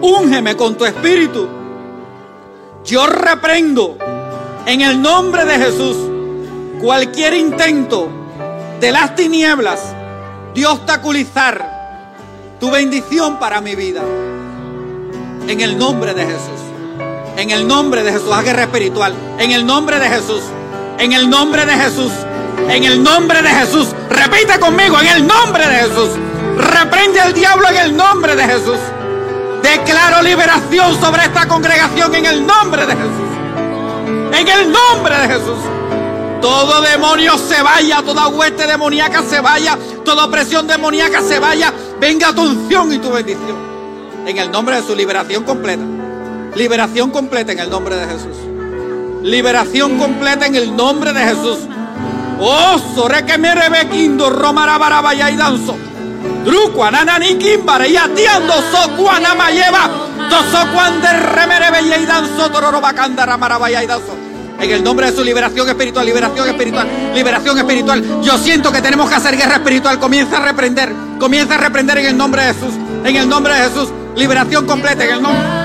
Úngeme con tu espíritu. Yo reprendo en el nombre de Jesús cualquier intento de las tinieblas de obstaculizar tu bendición para mi vida. En el nombre de Jesús. En el nombre de Jesús. Haz guerra espiritual. En el nombre de Jesús. En el nombre de Jesús. En el nombre de Jesús. Repite conmigo. En el nombre de Jesús. Reprende al diablo en el nombre de Jesús. Declaro liberación sobre esta congregación en el nombre de Jesús. En el nombre de Jesús. Todo demonio se vaya, toda hueste demoníaca se vaya, toda opresión demoníaca se vaya venga tu unción y tu bendición. En el nombre de su liberación completa. Liberación completa en el nombre de Jesús. Liberación completa en el nombre de Jesús. Oh, que me rebequindo, y danzo. Druqua, nanani kimbare, y socuana toso y danzo, tororo bacanda, y danzo en el nombre de su liberación espiritual, liberación espiritual, liberación espiritual. Yo siento que tenemos que hacer guerra espiritual. Comienza a reprender, comienza a reprender en el nombre de Jesús, en el nombre de Jesús. Liberación completa en el nombre.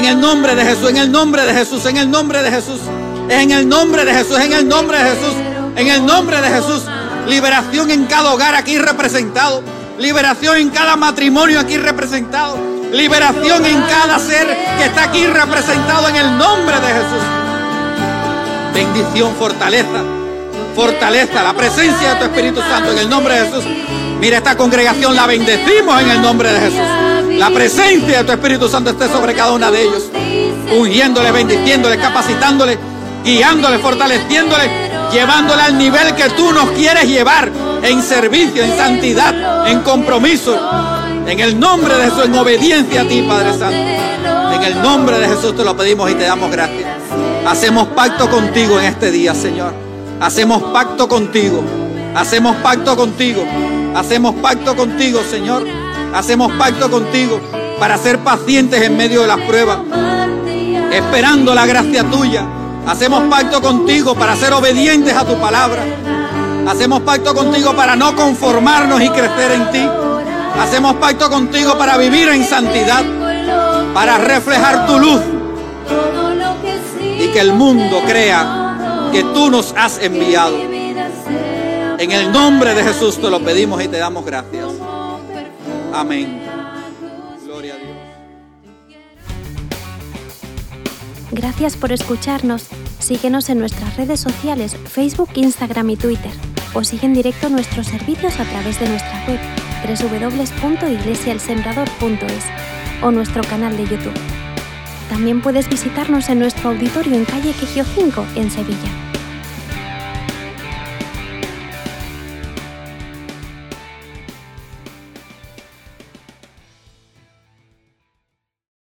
En el nombre de Jesús, en el nombre de Jesús, en el nombre de Jesús. En el nombre de Jesús, en el nombre de Jesús, en el nombre de Jesús. Liberación en cada hogar aquí representado. Liberación en cada matrimonio aquí representado liberación en cada ser que está aquí representado en el nombre de Jesús. Bendición, fortaleza, fortaleza, la presencia de tu Espíritu Santo en el nombre de Jesús. Mira esta congregación, la bendecimos en el nombre de Jesús. La presencia de tu Espíritu Santo esté sobre cada una de ellos, ungiéndole, bendiciéndole, capacitándole, guiándole, fortaleciéndole, llevándole al nivel que tú nos quieres llevar en servicio, en santidad, en compromiso en el nombre de Jesús, en obediencia a ti, Padre Santo. En el nombre de Jesús te lo pedimos y te damos gracias. Hacemos pacto contigo en este día, Señor. Hacemos pacto contigo. Hacemos pacto contigo. Hacemos pacto contigo, Señor. Hacemos pacto contigo para ser pacientes en medio de las pruebas. Esperando la gracia tuya. Hacemos pacto contigo para ser obedientes a tu palabra. Hacemos pacto contigo para no conformarnos y crecer en ti. Hacemos pacto contigo para vivir en santidad, para reflejar tu luz y que el mundo crea que tú nos has enviado. En el nombre de Jesús te lo pedimos y te damos gracias. Amén. Gloria a Dios. Gracias por escucharnos. Síguenos en nuestras redes sociales, Facebook, Instagram y Twitter. O sigue en directo nuestros servicios a través de nuestra web www.iglesialsembrador.es o nuestro canal de YouTube. También puedes visitarnos en nuestro auditorio en calle Quejío 5 en Sevilla.